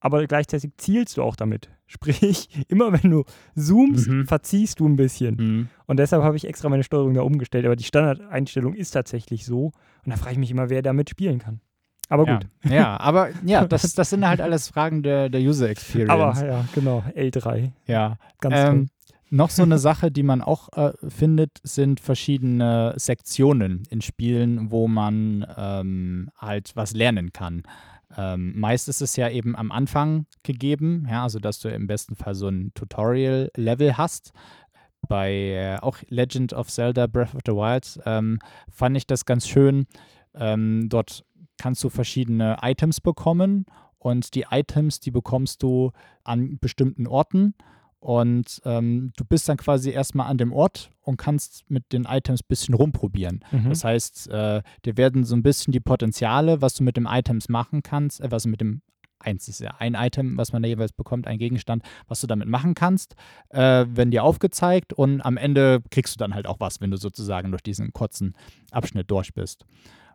Aber gleichzeitig zielst du auch damit. *laughs* Sprich, immer wenn du zoomst, mhm. verziehst du ein bisschen. Mhm. Und deshalb habe ich extra meine Steuerung da umgestellt. Aber die Standardeinstellung ist tatsächlich so. Und da frage ich mich immer, wer damit spielen kann. Aber gut. Ja, ja *laughs* aber ja, das, das sind halt alles Fragen der, der User Experience. Aber ja, genau, L3. Ja. Ganz ähm, noch so eine *laughs* Sache, die man auch äh, findet, sind verschiedene Sektionen in Spielen, wo man ähm, halt was lernen kann. Ähm, meist ist es ja eben am Anfang gegeben, ja, also dass du im besten Fall so ein Tutorial-Level hast. Bei äh, auch Legend of Zelda Breath of the Wild ähm, fand ich das ganz schön. Ähm, dort kannst du verschiedene Items bekommen und die Items, die bekommst du an bestimmten Orten und ähm, du bist dann quasi erstmal an dem Ort und kannst mit den Items ein bisschen rumprobieren. Mhm. Das heißt, äh, dir werden so ein bisschen die Potenziale, was du mit dem Items machen kannst, äh, was du mit dem eins ist ja ein Item, was man da jeweils bekommt, ein Gegenstand, was du damit machen kannst, äh, werden dir aufgezeigt und am Ende kriegst du dann halt auch was, wenn du sozusagen durch diesen kurzen Abschnitt durch bist.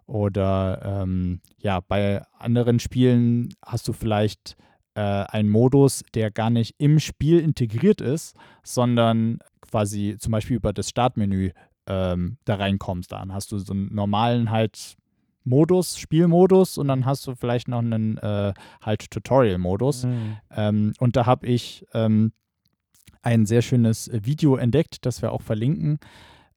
Oder ähm, ja, bei anderen Spielen hast du vielleicht äh, einen Modus, der gar nicht im Spiel integriert ist, sondern quasi zum Beispiel über das Startmenü ähm, da reinkommst. Dann hast du so einen normalen halt Modus, Spielmodus und dann hast du vielleicht noch einen äh, halt Tutorial-Modus. Mhm. Ähm, und da habe ich ähm, ein sehr schönes Video entdeckt, das wir auch verlinken,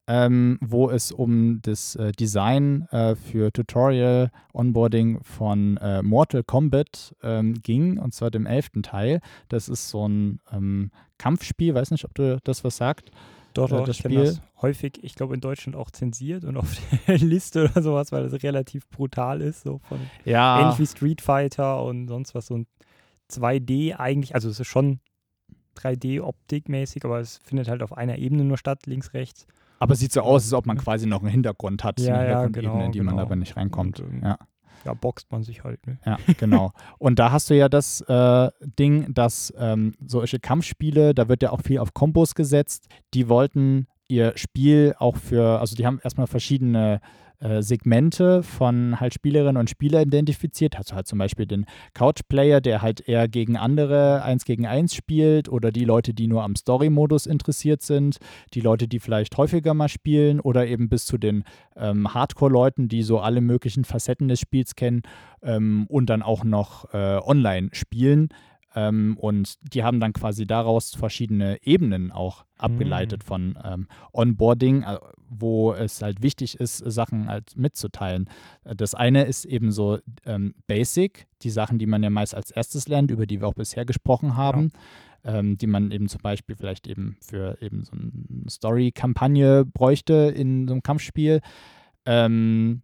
ähm, wo es um das äh, Design äh, für Tutorial Onboarding von äh, Mortal Kombat ähm, ging, und zwar dem elften Teil. Das ist so ein ähm, Kampfspiel, weiß nicht, ob du das was sagt. Doch, äh, doch, das kenne das Spiel. häufig, ich glaube in Deutschland auch zensiert und auf *laughs* der Liste oder sowas, weil das relativ brutal ist, so von Ja, ähnlich wie Street Fighter und sonst was, so ein 2D eigentlich, also es ist schon 3D-Optikmäßig, aber es findet halt auf einer Ebene nur statt, links, rechts. Aber es sieht so aus, als ob man quasi noch einen Hintergrund hat, Ja, eine ja, genau, in die man genau. aber nicht reinkommt. Und, ähm, ja. Ja, boxt man sich halt, ne? Ja, genau. Und da hast du ja das äh, Ding, dass ähm, solche Kampfspiele, da wird ja auch viel auf Kombos gesetzt. Die wollten ihr Spiel auch für, also die haben erstmal verschiedene äh, Segmente von halt Spielerinnen und Spieler identifiziert. Du halt zum Beispiel den Couch-Player, der halt eher gegen andere eins gegen eins spielt oder die Leute, die nur am Story-Modus interessiert sind, die Leute, die vielleicht häufiger mal spielen oder eben bis zu den ähm, Hardcore-Leuten, die so alle möglichen Facetten des Spiels kennen ähm, und dann auch noch äh, online spielen. Ähm, und die haben dann quasi daraus verschiedene Ebenen auch abgeleitet von ähm, Onboarding, äh, wo es halt wichtig ist, Sachen halt mitzuteilen. Das eine ist eben so ähm, Basic, die Sachen, die man ja meist als erstes lernt, über die wir auch bisher gesprochen haben. Ähm, die man eben zum Beispiel vielleicht eben für eben so eine Story-Kampagne bräuchte in so einem Kampfspiel. Ähm,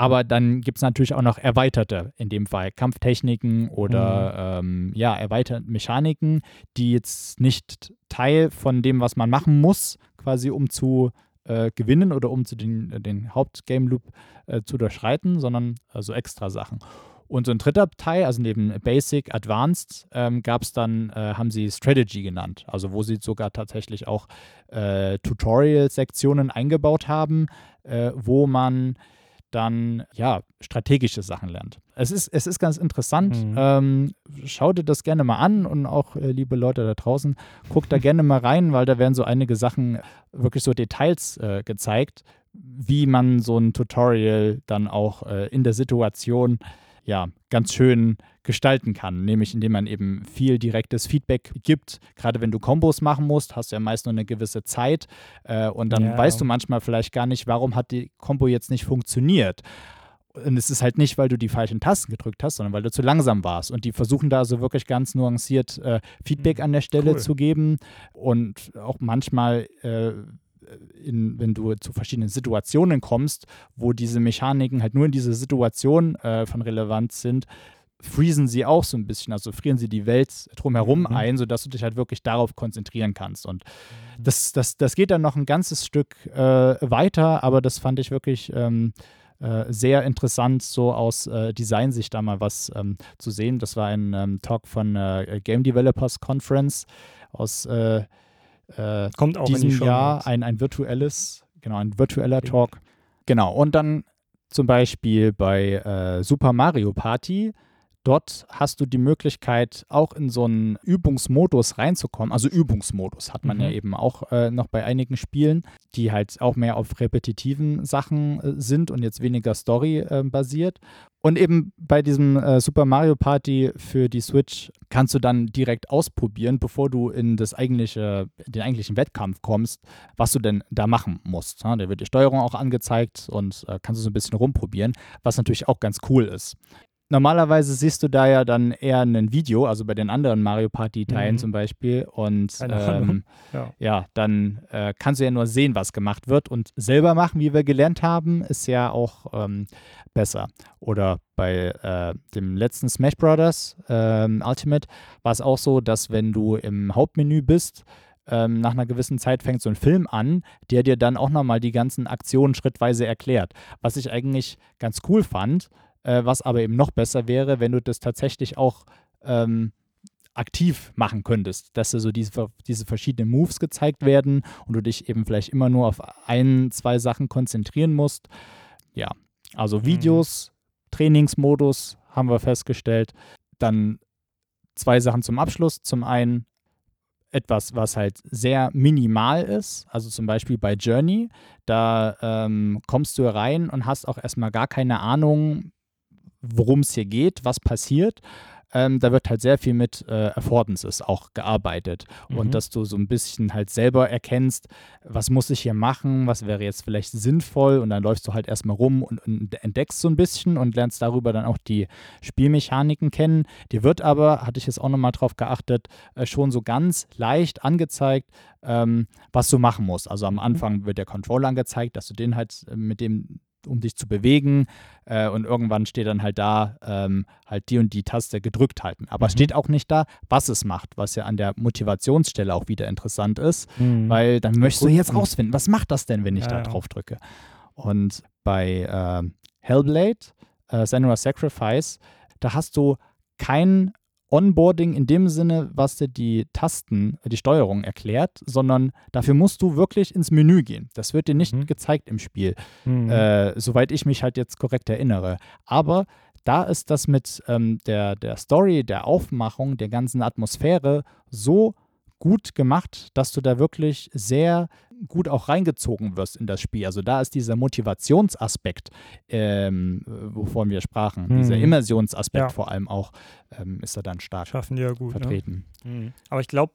aber dann gibt es natürlich auch noch erweiterte, in dem Fall Kampftechniken oder ähm, ja, erweiterte Mechaniken, die jetzt nicht Teil von dem, was man machen muss, quasi um zu äh, gewinnen oder um zu den, den Hauptgame-Loop äh, zu durchschreiten, sondern also extra Sachen. Und so ein dritter Teil, also neben Basic, Advanced, ähm, gab es dann, äh, haben sie Strategy genannt, also wo sie sogar tatsächlich auch äh, Tutorial-Sektionen eingebaut haben, äh, wo man dann ja strategische Sachen lernt. Es ist, es ist ganz interessant. Mhm. Ähm, schau dir das gerne mal an und auch, äh, liebe Leute da draußen, guckt da gerne mal rein, weil da werden so einige Sachen, wirklich so Details äh, gezeigt, wie man so ein Tutorial dann auch äh, in der Situation ja ganz schön gestalten kann, nämlich indem man eben viel direktes Feedback gibt. Gerade wenn du Kombos machen musst, hast du ja meist nur eine gewisse Zeit äh, und dann Ja. weißt du manchmal vielleicht gar nicht, warum hat die Kombo jetzt nicht funktioniert. Und es ist halt nicht, weil du die falschen Tasten gedrückt hast, sondern weil du zu langsam warst. Und die versuchen da also wirklich ganz nuanciert äh, Feedback an der Stelle Cool. zu geben und auch manchmal äh, in, wenn du zu verschiedenen Situationen kommst, wo diese Mechaniken halt nur in dieser Situation äh, von Relevanz sind, freezen sie auch so ein bisschen, also frieren sie die Welt drumherum Mhm. ein, sodass du dich halt wirklich darauf konzentrieren kannst. Und das, das, das geht dann noch ein ganzes Stück äh, weiter, aber das fand ich wirklich ähm, äh, sehr interessant, so aus äh, Designsicht da mal was ähm, zu sehen. Das war ein ähm, Talk von äh, Game Developers Conference aus äh, äh, Kommt auch in die diesem Jahr ein, ein virtuelles, genau, ein virtueller. Talk. Genau, und dann zum Beispiel bei äh, Super Mario Party. Dort hast du die Möglichkeit, auch in so einen Übungsmodus reinzukommen. Also Übungsmodus hat man Mhm. ja eben auch äh, noch bei einigen Spielen, die halt auch mehr auf repetitiven Sachen äh, sind und jetzt weniger Story äh, basiert. Und eben bei diesem äh, Super Mario Party für die Switch kannst du dann direkt ausprobieren, bevor du in das eigentliche, den eigentlichen Wettkampf kommst, was du denn da machen musst. Ja, da wird die Steuerung auch angezeigt und äh, kannst du so ein bisschen rumprobieren, was natürlich auch ganz cool ist. Normalerweise siehst du da ja dann eher ein Video, also bei den anderen Mario Party-Teilen Mhm. zum Beispiel. Und ähm, *laughs* Ja. ja, dann äh, kannst du ja nur sehen, was gemacht wird. Und selber machen, wie wir gelernt haben, ist ja auch ähm, besser. Oder bei äh, dem letzten Smash Brothers ähm, Ultimate war es auch so, dass wenn du im Hauptmenü bist, ähm, nach einer gewissen Zeit fängt so ein Film an, der dir dann auch nochmal die ganzen Aktionen schrittweise erklärt. Was ich eigentlich ganz cool fand, äh, was aber eben noch besser wäre, wenn du das tatsächlich auch ähm, aktiv machen könntest, dass dir so diese, diese verschiedenen Moves gezeigt werden und du dich eben vielleicht immer nur auf ein, zwei Sachen konzentrieren musst. Ja, also Videos, Trainingsmodus haben wir festgestellt. Dann zwei Sachen zum Abschluss. Zum einen etwas, was halt sehr minimal ist, also zum Beispiel bei Journey, da ähm, kommst du rein und hast auch erstmal gar keine Ahnung, worum es hier geht, was passiert. Ähm, da wird halt sehr viel mit äh, Affordances auch gearbeitet Mhm. und dass du so ein bisschen halt selber erkennst, was muss ich hier machen, was wäre jetzt vielleicht sinnvoll und dann läufst du halt erstmal rum und, und entdeckst so ein bisschen und lernst darüber dann auch die Spielmechaniken kennen. Dir wird aber, hatte ich jetzt auch nochmal drauf geachtet, äh, schon so ganz leicht angezeigt, ähm, was du machen musst. Also am Anfang wird der Controller angezeigt, dass du den halt äh, mit dem um dich zu bewegen äh, und irgendwann steht dann halt da ähm, halt die und die Taste gedrückt halten. Aber es Mhm. steht auch nicht da, was es macht, was ja an der Motivationsstelle auch wieder interessant ist, Mhm. weil dann möchtest du jetzt rausfinden, was macht das denn, wenn ich Ja, da drauf drücke. Und bei äh, Hellblade, äh, Senua's Sacrifice, da hast du kein Onboarding in dem Sinne, was dir die Tasten, die Steuerung erklärt, sondern dafür musst du wirklich ins Menü gehen. Das wird dir nicht Mhm. gezeigt im Spiel Mhm. äh, soweit ich mich halt jetzt korrekt erinnere. Aber da ist das mit ähm, der, der Story, der Aufmachung, der ganzen Atmosphäre so gut gemacht, dass du da wirklich sehr gut auch reingezogen wirst in das Spiel. Also da ist dieser Motivationsaspekt, ähm, wovon wir sprachen, Mhm. dieser Immersionsaspekt Ja. vor allem auch, ähm, ist da dann stark Schaffen die ja gut. Ne? vertreten. Mhm. Aber ich glaube,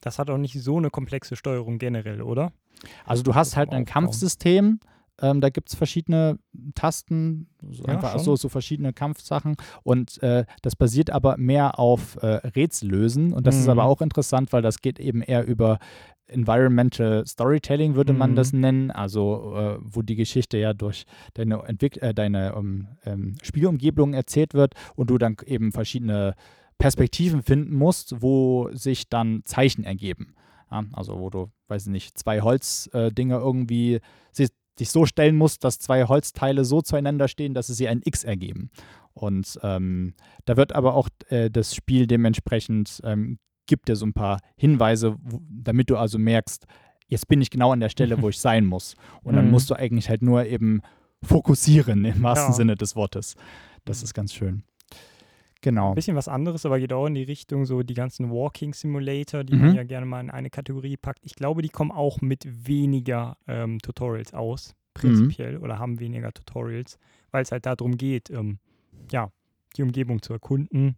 das hat auch nicht so eine komplexe Steuerung generell, oder? Also du hast halt ein. Kampfsystem, ähm, da gibt es verschiedene Tasten, so, Ja, einfach so, so verschiedene Kampfsachen und äh, das basiert aber mehr auf äh, Rätsellösen und das ist Mhm. aber auch interessant, weil das geht eben eher über Environmental Storytelling, würde man Mhm. das nennen, also äh, wo die Geschichte ja durch deine, Entwick äh, deine um, ähm, Spielumgebung erzählt wird und du dann eben verschiedene Perspektiven finden musst, wo sich dann Zeichen ergeben. Ja, also wo du, weiß ich nicht, zwei Holzdinge äh, irgendwie si- dich so stellen musst, dass zwei Holzteile so zueinander stehen, dass sie sie ein X ergeben. Und ähm, da wird aber auch äh, das Spiel dementsprechend, ähm, gibt dir so ein paar Hinweise, wo, damit du also merkst, jetzt bin ich genau an der Stelle, wo ich *laughs* sein muss. Und dann Mhm. musst du eigentlich halt nur eben fokussieren im wahrsten Ja. Sinne des Wortes. Das ist ganz schön. Genau. Ein bisschen was anderes, aber geht auch in die Richtung so die ganzen Walking Simulator, die Mhm. man ja gerne mal in eine Kategorie packt. Ich glaube, die kommen auch mit weniger ähm, Tutorials aus, prinzipiell, oder haben weniger Tutorials, weil es halt darum geht, ähm, ja, die Umgebung zu erkunden,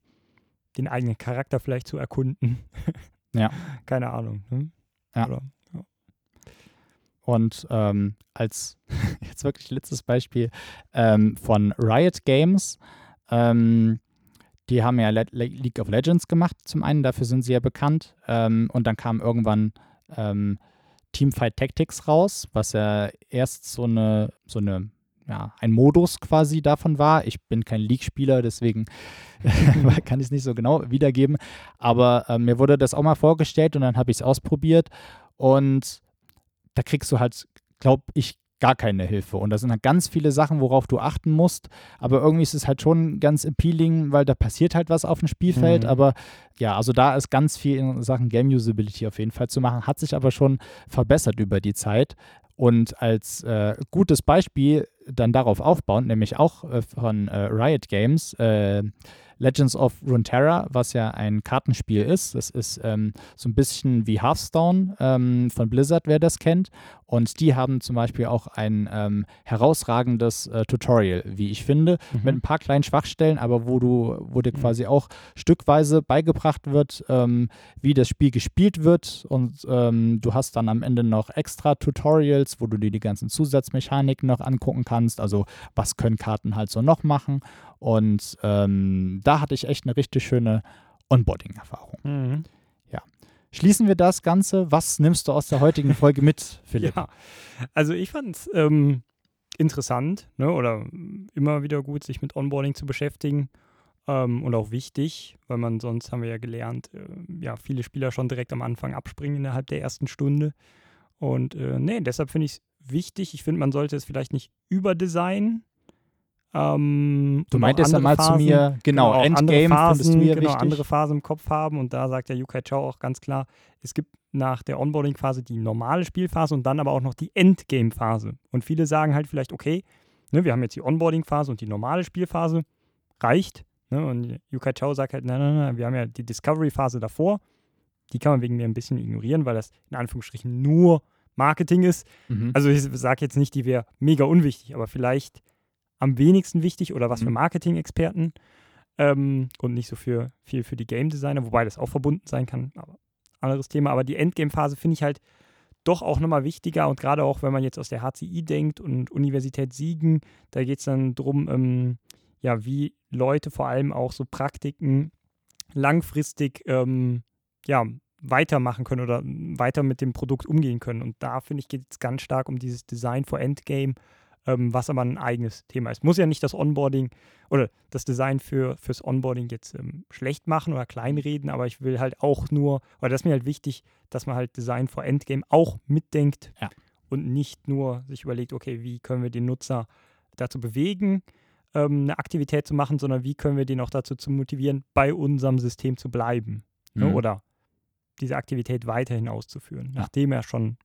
den eigenen Charakter vielleicht zu erkunden. Ja. *laughs* Keine Ahnung. Ne? Ja. Oder, Und ähm, als *laughs* jetzt wirklich letztes Beispiel ähm, von Riot Games, ähm, die haben ja Le Le League of Legends gemacht, zum einen, dafür sind sie ja bekannt. Ähm, und dann kam irgendwann ähm, Teamfight Tactics raus, was ja erst so eine, so eine, ja, ein Modus quasi davon war. Ich bin kein League-Spieler, deswegen *laughs* kann ich es nicht so genau wiedergeben. Aber äh, mir wurde das auch mal vorgestellt und dann habe ich es ausprobiert. Und da kriegst du halt, glaube ich, gar keine Hilfe. Und da sind halt ganz viele Sachen, worauf du achten musst. Aber irgendwie ist es halt schon ganz appealing, weil da passiert halt was auf dem Spielfeld. Mhm. Aber ja, also da ist ganz viel in Sachen Game Usability auf jeden Fall zu machen. Hat sich aber schon verbessert über die Zeit. Und als äh, gutes Beispiel dann darauf aufbauend, nämlich auch äh, von äh, Riot Games, äh, Legends of Runeterra, was ja ein Kartenspiel ist. Das ist ähm, so ein bisschen wie Hearthstone ähm, von Blizzard, wer das kennt. Und die haben zum Beispiel auch ein ähm, herausragendes äh, Tutorial, wie ich finde, mhm. mit ein paar kleinen Schwachstellen, aber wo du, wo dir mhm. quasi auch stückweise beigebracht wird, ähm, wie das Spiel gespielt wird. Und ähm, du hast dann am Ende noch extra Tutorials, wo du dir die ganzen Zusatzmechaniken noch angucken kannst. Also was können Karten halt so noch machen. Und ähm, da hatte ich echt eine richtig schöne Onboarding-Erfahrung. Mhm. Ja. Schließen wir das Ganze. Was nimmst du aus der heutigen Folge mit, *laughs* Philipp? Ja, also ich fand es ähm, interessant ne, oder immer wieder gut, sich mit Onboarding zu beschäftigen. Ähm, und auch wichtig, weil man sonst, haben wir ja gelernt, äh, ja, viele Spieler schon direkt am Anfang abspringen innerhalb der ersten Stunde. Und äh, nee, deshalb finde ich es wichtig. Ich finde, man sollte es vielleicht nicht überdesignen, ähm, du meintest ja mal Phasen, zu mir, genau, genau Endgame Phasen, du ja genau, wichtig. andere Phasen im Kopf haben und da sagt der Yukai Chao auch ganz klar, es gibt nach der Onboarding-Phase die normale Spielphase und dann aber auch noch die Endgame-Phase. Und viele sagen halt vielleicht, okay, ne, wir haben jetzt die Onboarding-Phase und die normale Spielphase, reicht. Ne? Und Yukai Chao sagt halt, nein, nein, nein, wir haben ja die Discovery-Phase davor, die kann man wegen mir ein bisschen ignorieren, weil das in Anführungsstrichen nur Marketing ist. Mhm. Also ich sage jetzt nicht, die wäre mega unwichtig, aber vielleicht am wenigsten wichtig oder was mhm. für Marketing-Experten ähm, und nicht so für, viel für die Game Designer, wobei das auch verbunden sein kann, aber anderes Thema. Aber die Endgame-Phase finde ich halt doch auch nochmal wichtiger und gerade auch, wenn man jetzt aus der HCI denkt und Universität Siegen, da geht es dann darum, ähm, ja, wie Leute vor allem auch so Praktiken langfristig ähm, ja, weitermachen können oder weiter mit dem Produkt umgehen können. Und da finde ich, geht es ganz stark um dieses Design for Endgame ähm, was aber ein eigenes Thema ist. Muss ja nicht das Onboarding oder das Design für, fürs Onboarding jetzt ähm, schlecht machen oder kleinreden, aber ich will halt auch nur, oder das ist mir halt wichtig, dass man halt Design for Endgame auch mitdenkt ja. und nicht nur sich überlegt, okay, wie können wir den Nutzer dazu bewegen, ähm, eine Aktivität zu machen, sondern wie können wir den auch dazu zu motivieren, bei unserem System zu bleiben ne? mhm. ne? oder diese Aktivität weiterhin auszuführen, ja. nachdem er schon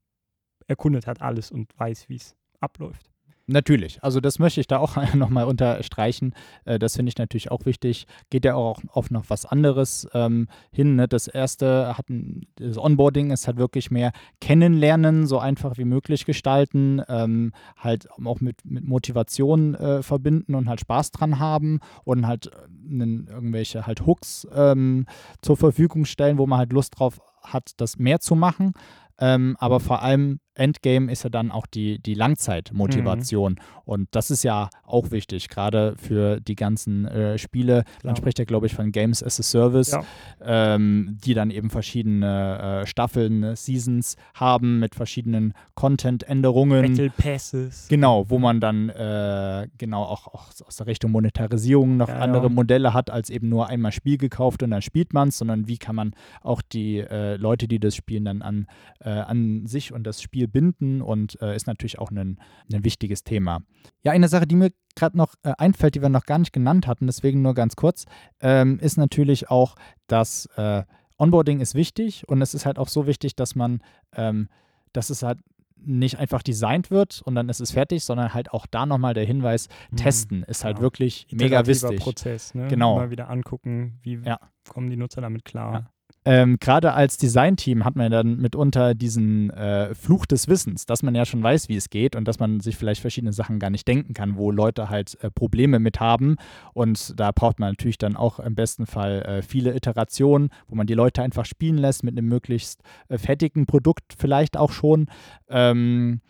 erkundet hat alles und weiß, wie es abläuft. Natürlich, also das möchte ich da auch *laughs* nochmal unterstreichen. Äh, das finde ich natürlich auch wichtig. Geht ja auch auf noch was anderes ähm, hin. Ne? Das erste hat ein, das Onboarding ist halt wirklich mehr kennenlernen, so einfach wie möglich gestalten, ähm, halt auch mit, mit Motivation äh, verbinden und halt Spaß dran haben und halt äh, irgendwelche halt Hooks ähm, zur Verfügung stellen, wo man halt Lust drauf hat, das mehr zu machen. Ähm, aber vor allem Endgame ist ja dann auch die, die Langzeitmotivation. Mhm. Und das ist ja auch wichtig, gerade für die ganzen äh, Spiele. Man spricht ja, glaube ich, von Games as a Service, ja. ähm, die dann eben verschiedene äh, Staffeln, äh, Seasons haben mit verschiedenen Content-Änderungen. Battle Passes. Genau, wo man dann äh, genau auch, auch, aus der Richtung Monetarisierung noch ja, andere ja. Modelle hat, als eben nur einmal Spiel gekauft und dann spielt man es, sondern wie kann man auch die äh, Leute, die das spielen, dann an, äh, an sich und das Spiel binden und äh, ist natürlich auch ein, ein wichtiges Thema. Ja, eine Sache, die mir gerade noch äh, einfällt, die wir noch gar nicht genannt hatten, deswegen nur ganz kurz, ähm, ist natürlich auch, dass äh, Onboarding ist wichtig und es ist halt auch so wichtig, dass man, ähm, dass es halt nicht einfach designt wird und dann ist es fertig, sondern halt auch da nochmal der Hinweis, mhm. testen ist halt ja. wirklich mega wichtig. Prozess, ne? Genau. Mal wieder angucken, wie ja. kommen die Nutzer damit klar. Ja. Ähm, Gerade als Designteam hat man dann mitunter diesen äh, Fluch des Wissens, dass man ja schon weiß, wie es geht und dass man sich vielleicht verschiedene Sachen gar nicht denken kann, wo Leute halt äh, Probleme mit haben. Und da braucht man natürlich dann auch im besten Fall äh, viele Iterationen, wo man die Leute einfach spielen lässt mit einem möglichst äh, fertigen Produkt vielleicht auch schon. Ähm,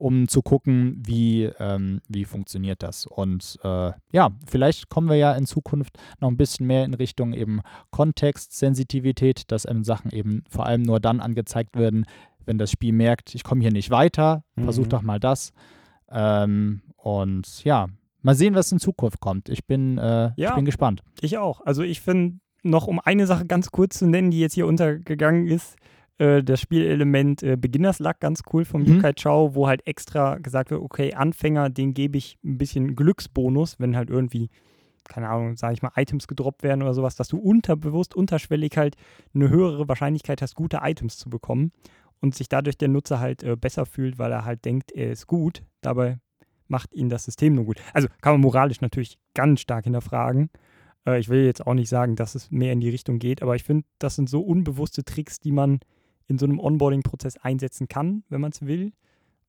um zu gucken, wie, ähm, wie funktioniert das. Und äh, ja, vielleicht kommen wir ja in Zukunft noch ein bisschen mehr in Richtung eben Kontextsensitivität, dass ähm, Sachen eben vor allem nur dann angezeigt werden, wenn das Spiel merkt, ich komme hier nicht weiter, mhm. versuch doch mal das. Ähm, und ja, mal sehen, was in Zukunft kommt. Ich bin, äh, ja, ich bin gespannt. Ich auch. Also ich finde noch, um eine Sache ganz kurz zu nennen, die jetzt hier untergegangen ist, äh, das Spielelement äh, Beginners Luck ganz cool vom mhm. Yukai Chao, wo halt extra gesagt wird, okay, Anfänger, den gebe ich ein bisschen Glücksbonus, wenn halt irgendwie, keine Ahnung, sage ich mal, Items gedroppt werden oder sowas, dass du unterbewusst, unterschwellig halt eine höhere Wahrscheinlichkeit hast, gute Items zu bekommen und sich dadurch der Nutzer halt äh, besser fühlt, weil er halt denkt, er ist gut. Dabei macht ihn das System nur gut. Also kann man moralisch natürlich ganz stark hinterfragen. Äh, ich will jetzt auch nicht sagen, dass es mehr in die Richtung geht, aber ich finde, das sind so unbewusste Tricks, die man in so einem Onboarding-Prozess einsetzen kann, wenn man es will.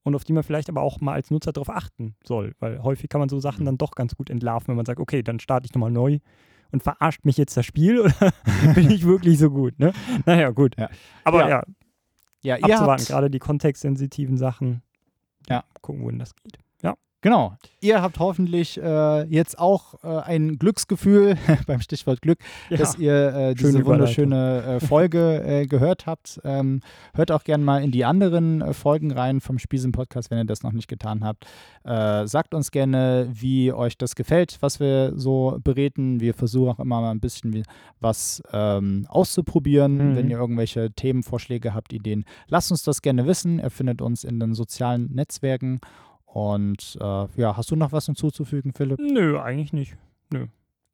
Und auf die man vielleicht aber auch mal als Nutzer darauf achten soll. Weil häufig kann man so Sachen dann doch ganz gut entlarven, wenn man sagt, okay, dann starte ich nochmal neu und verarscht mich jetzt das Spiel oder *laughs* bin ich wirklich so gut? Ne? *laughs* Naja, gut. Ja. Aber Ja. ja, Ja, abzuwarten, gerade die kontextsensitiven Sachen. Ja. Gucken, wohin das geht. Genau. Ihr habt hoffentlich äh, jetzt auch äh, ein Glücksgefühl *laughs* beim Stichwort Glück, dass ihr äh, diese Schöne wunderschöne äh, Folge äh, gehört habt. Ähm, hört auch gerne mal in die anderen äh, Folgen rein vom Spiesen-Podcast, wenn ihr das noch nicht getan habt. Sagt uns gerne, wie euch das gefällt, was wir so bereden. Wir versuchen auch immer mal ein bisschen wie, was ähm, auszuprobieren. Mhm. Wenn ihr irgendwelche Themenvorschläge habt, Ideen, lasst uns das gerne wissen. Ihr findet uns in den sozialen Netzwerken. Und äh, ja, hast du noch was hinzuzufügen, Philipp? Nö, eigentlich nicht. Nö.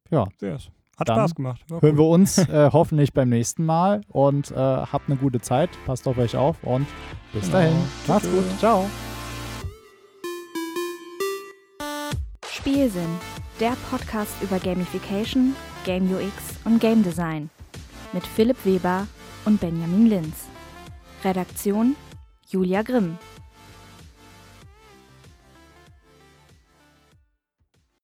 Ja. Yes. Hat Dann Spaß gemacht. War hören cool. wir uns *laughs* äh, hoffentlich beim nächsten Mal und äh, habt eine gute Zeit. Passt auf euch auf und bis Genau. dahin. Macht's gut. Ciao. Spielsinn, der Podcast über Gamification, Game UX und Game Design. Mit Philipp Weber und Benjamin Linz. Redaktion Julia Grimm.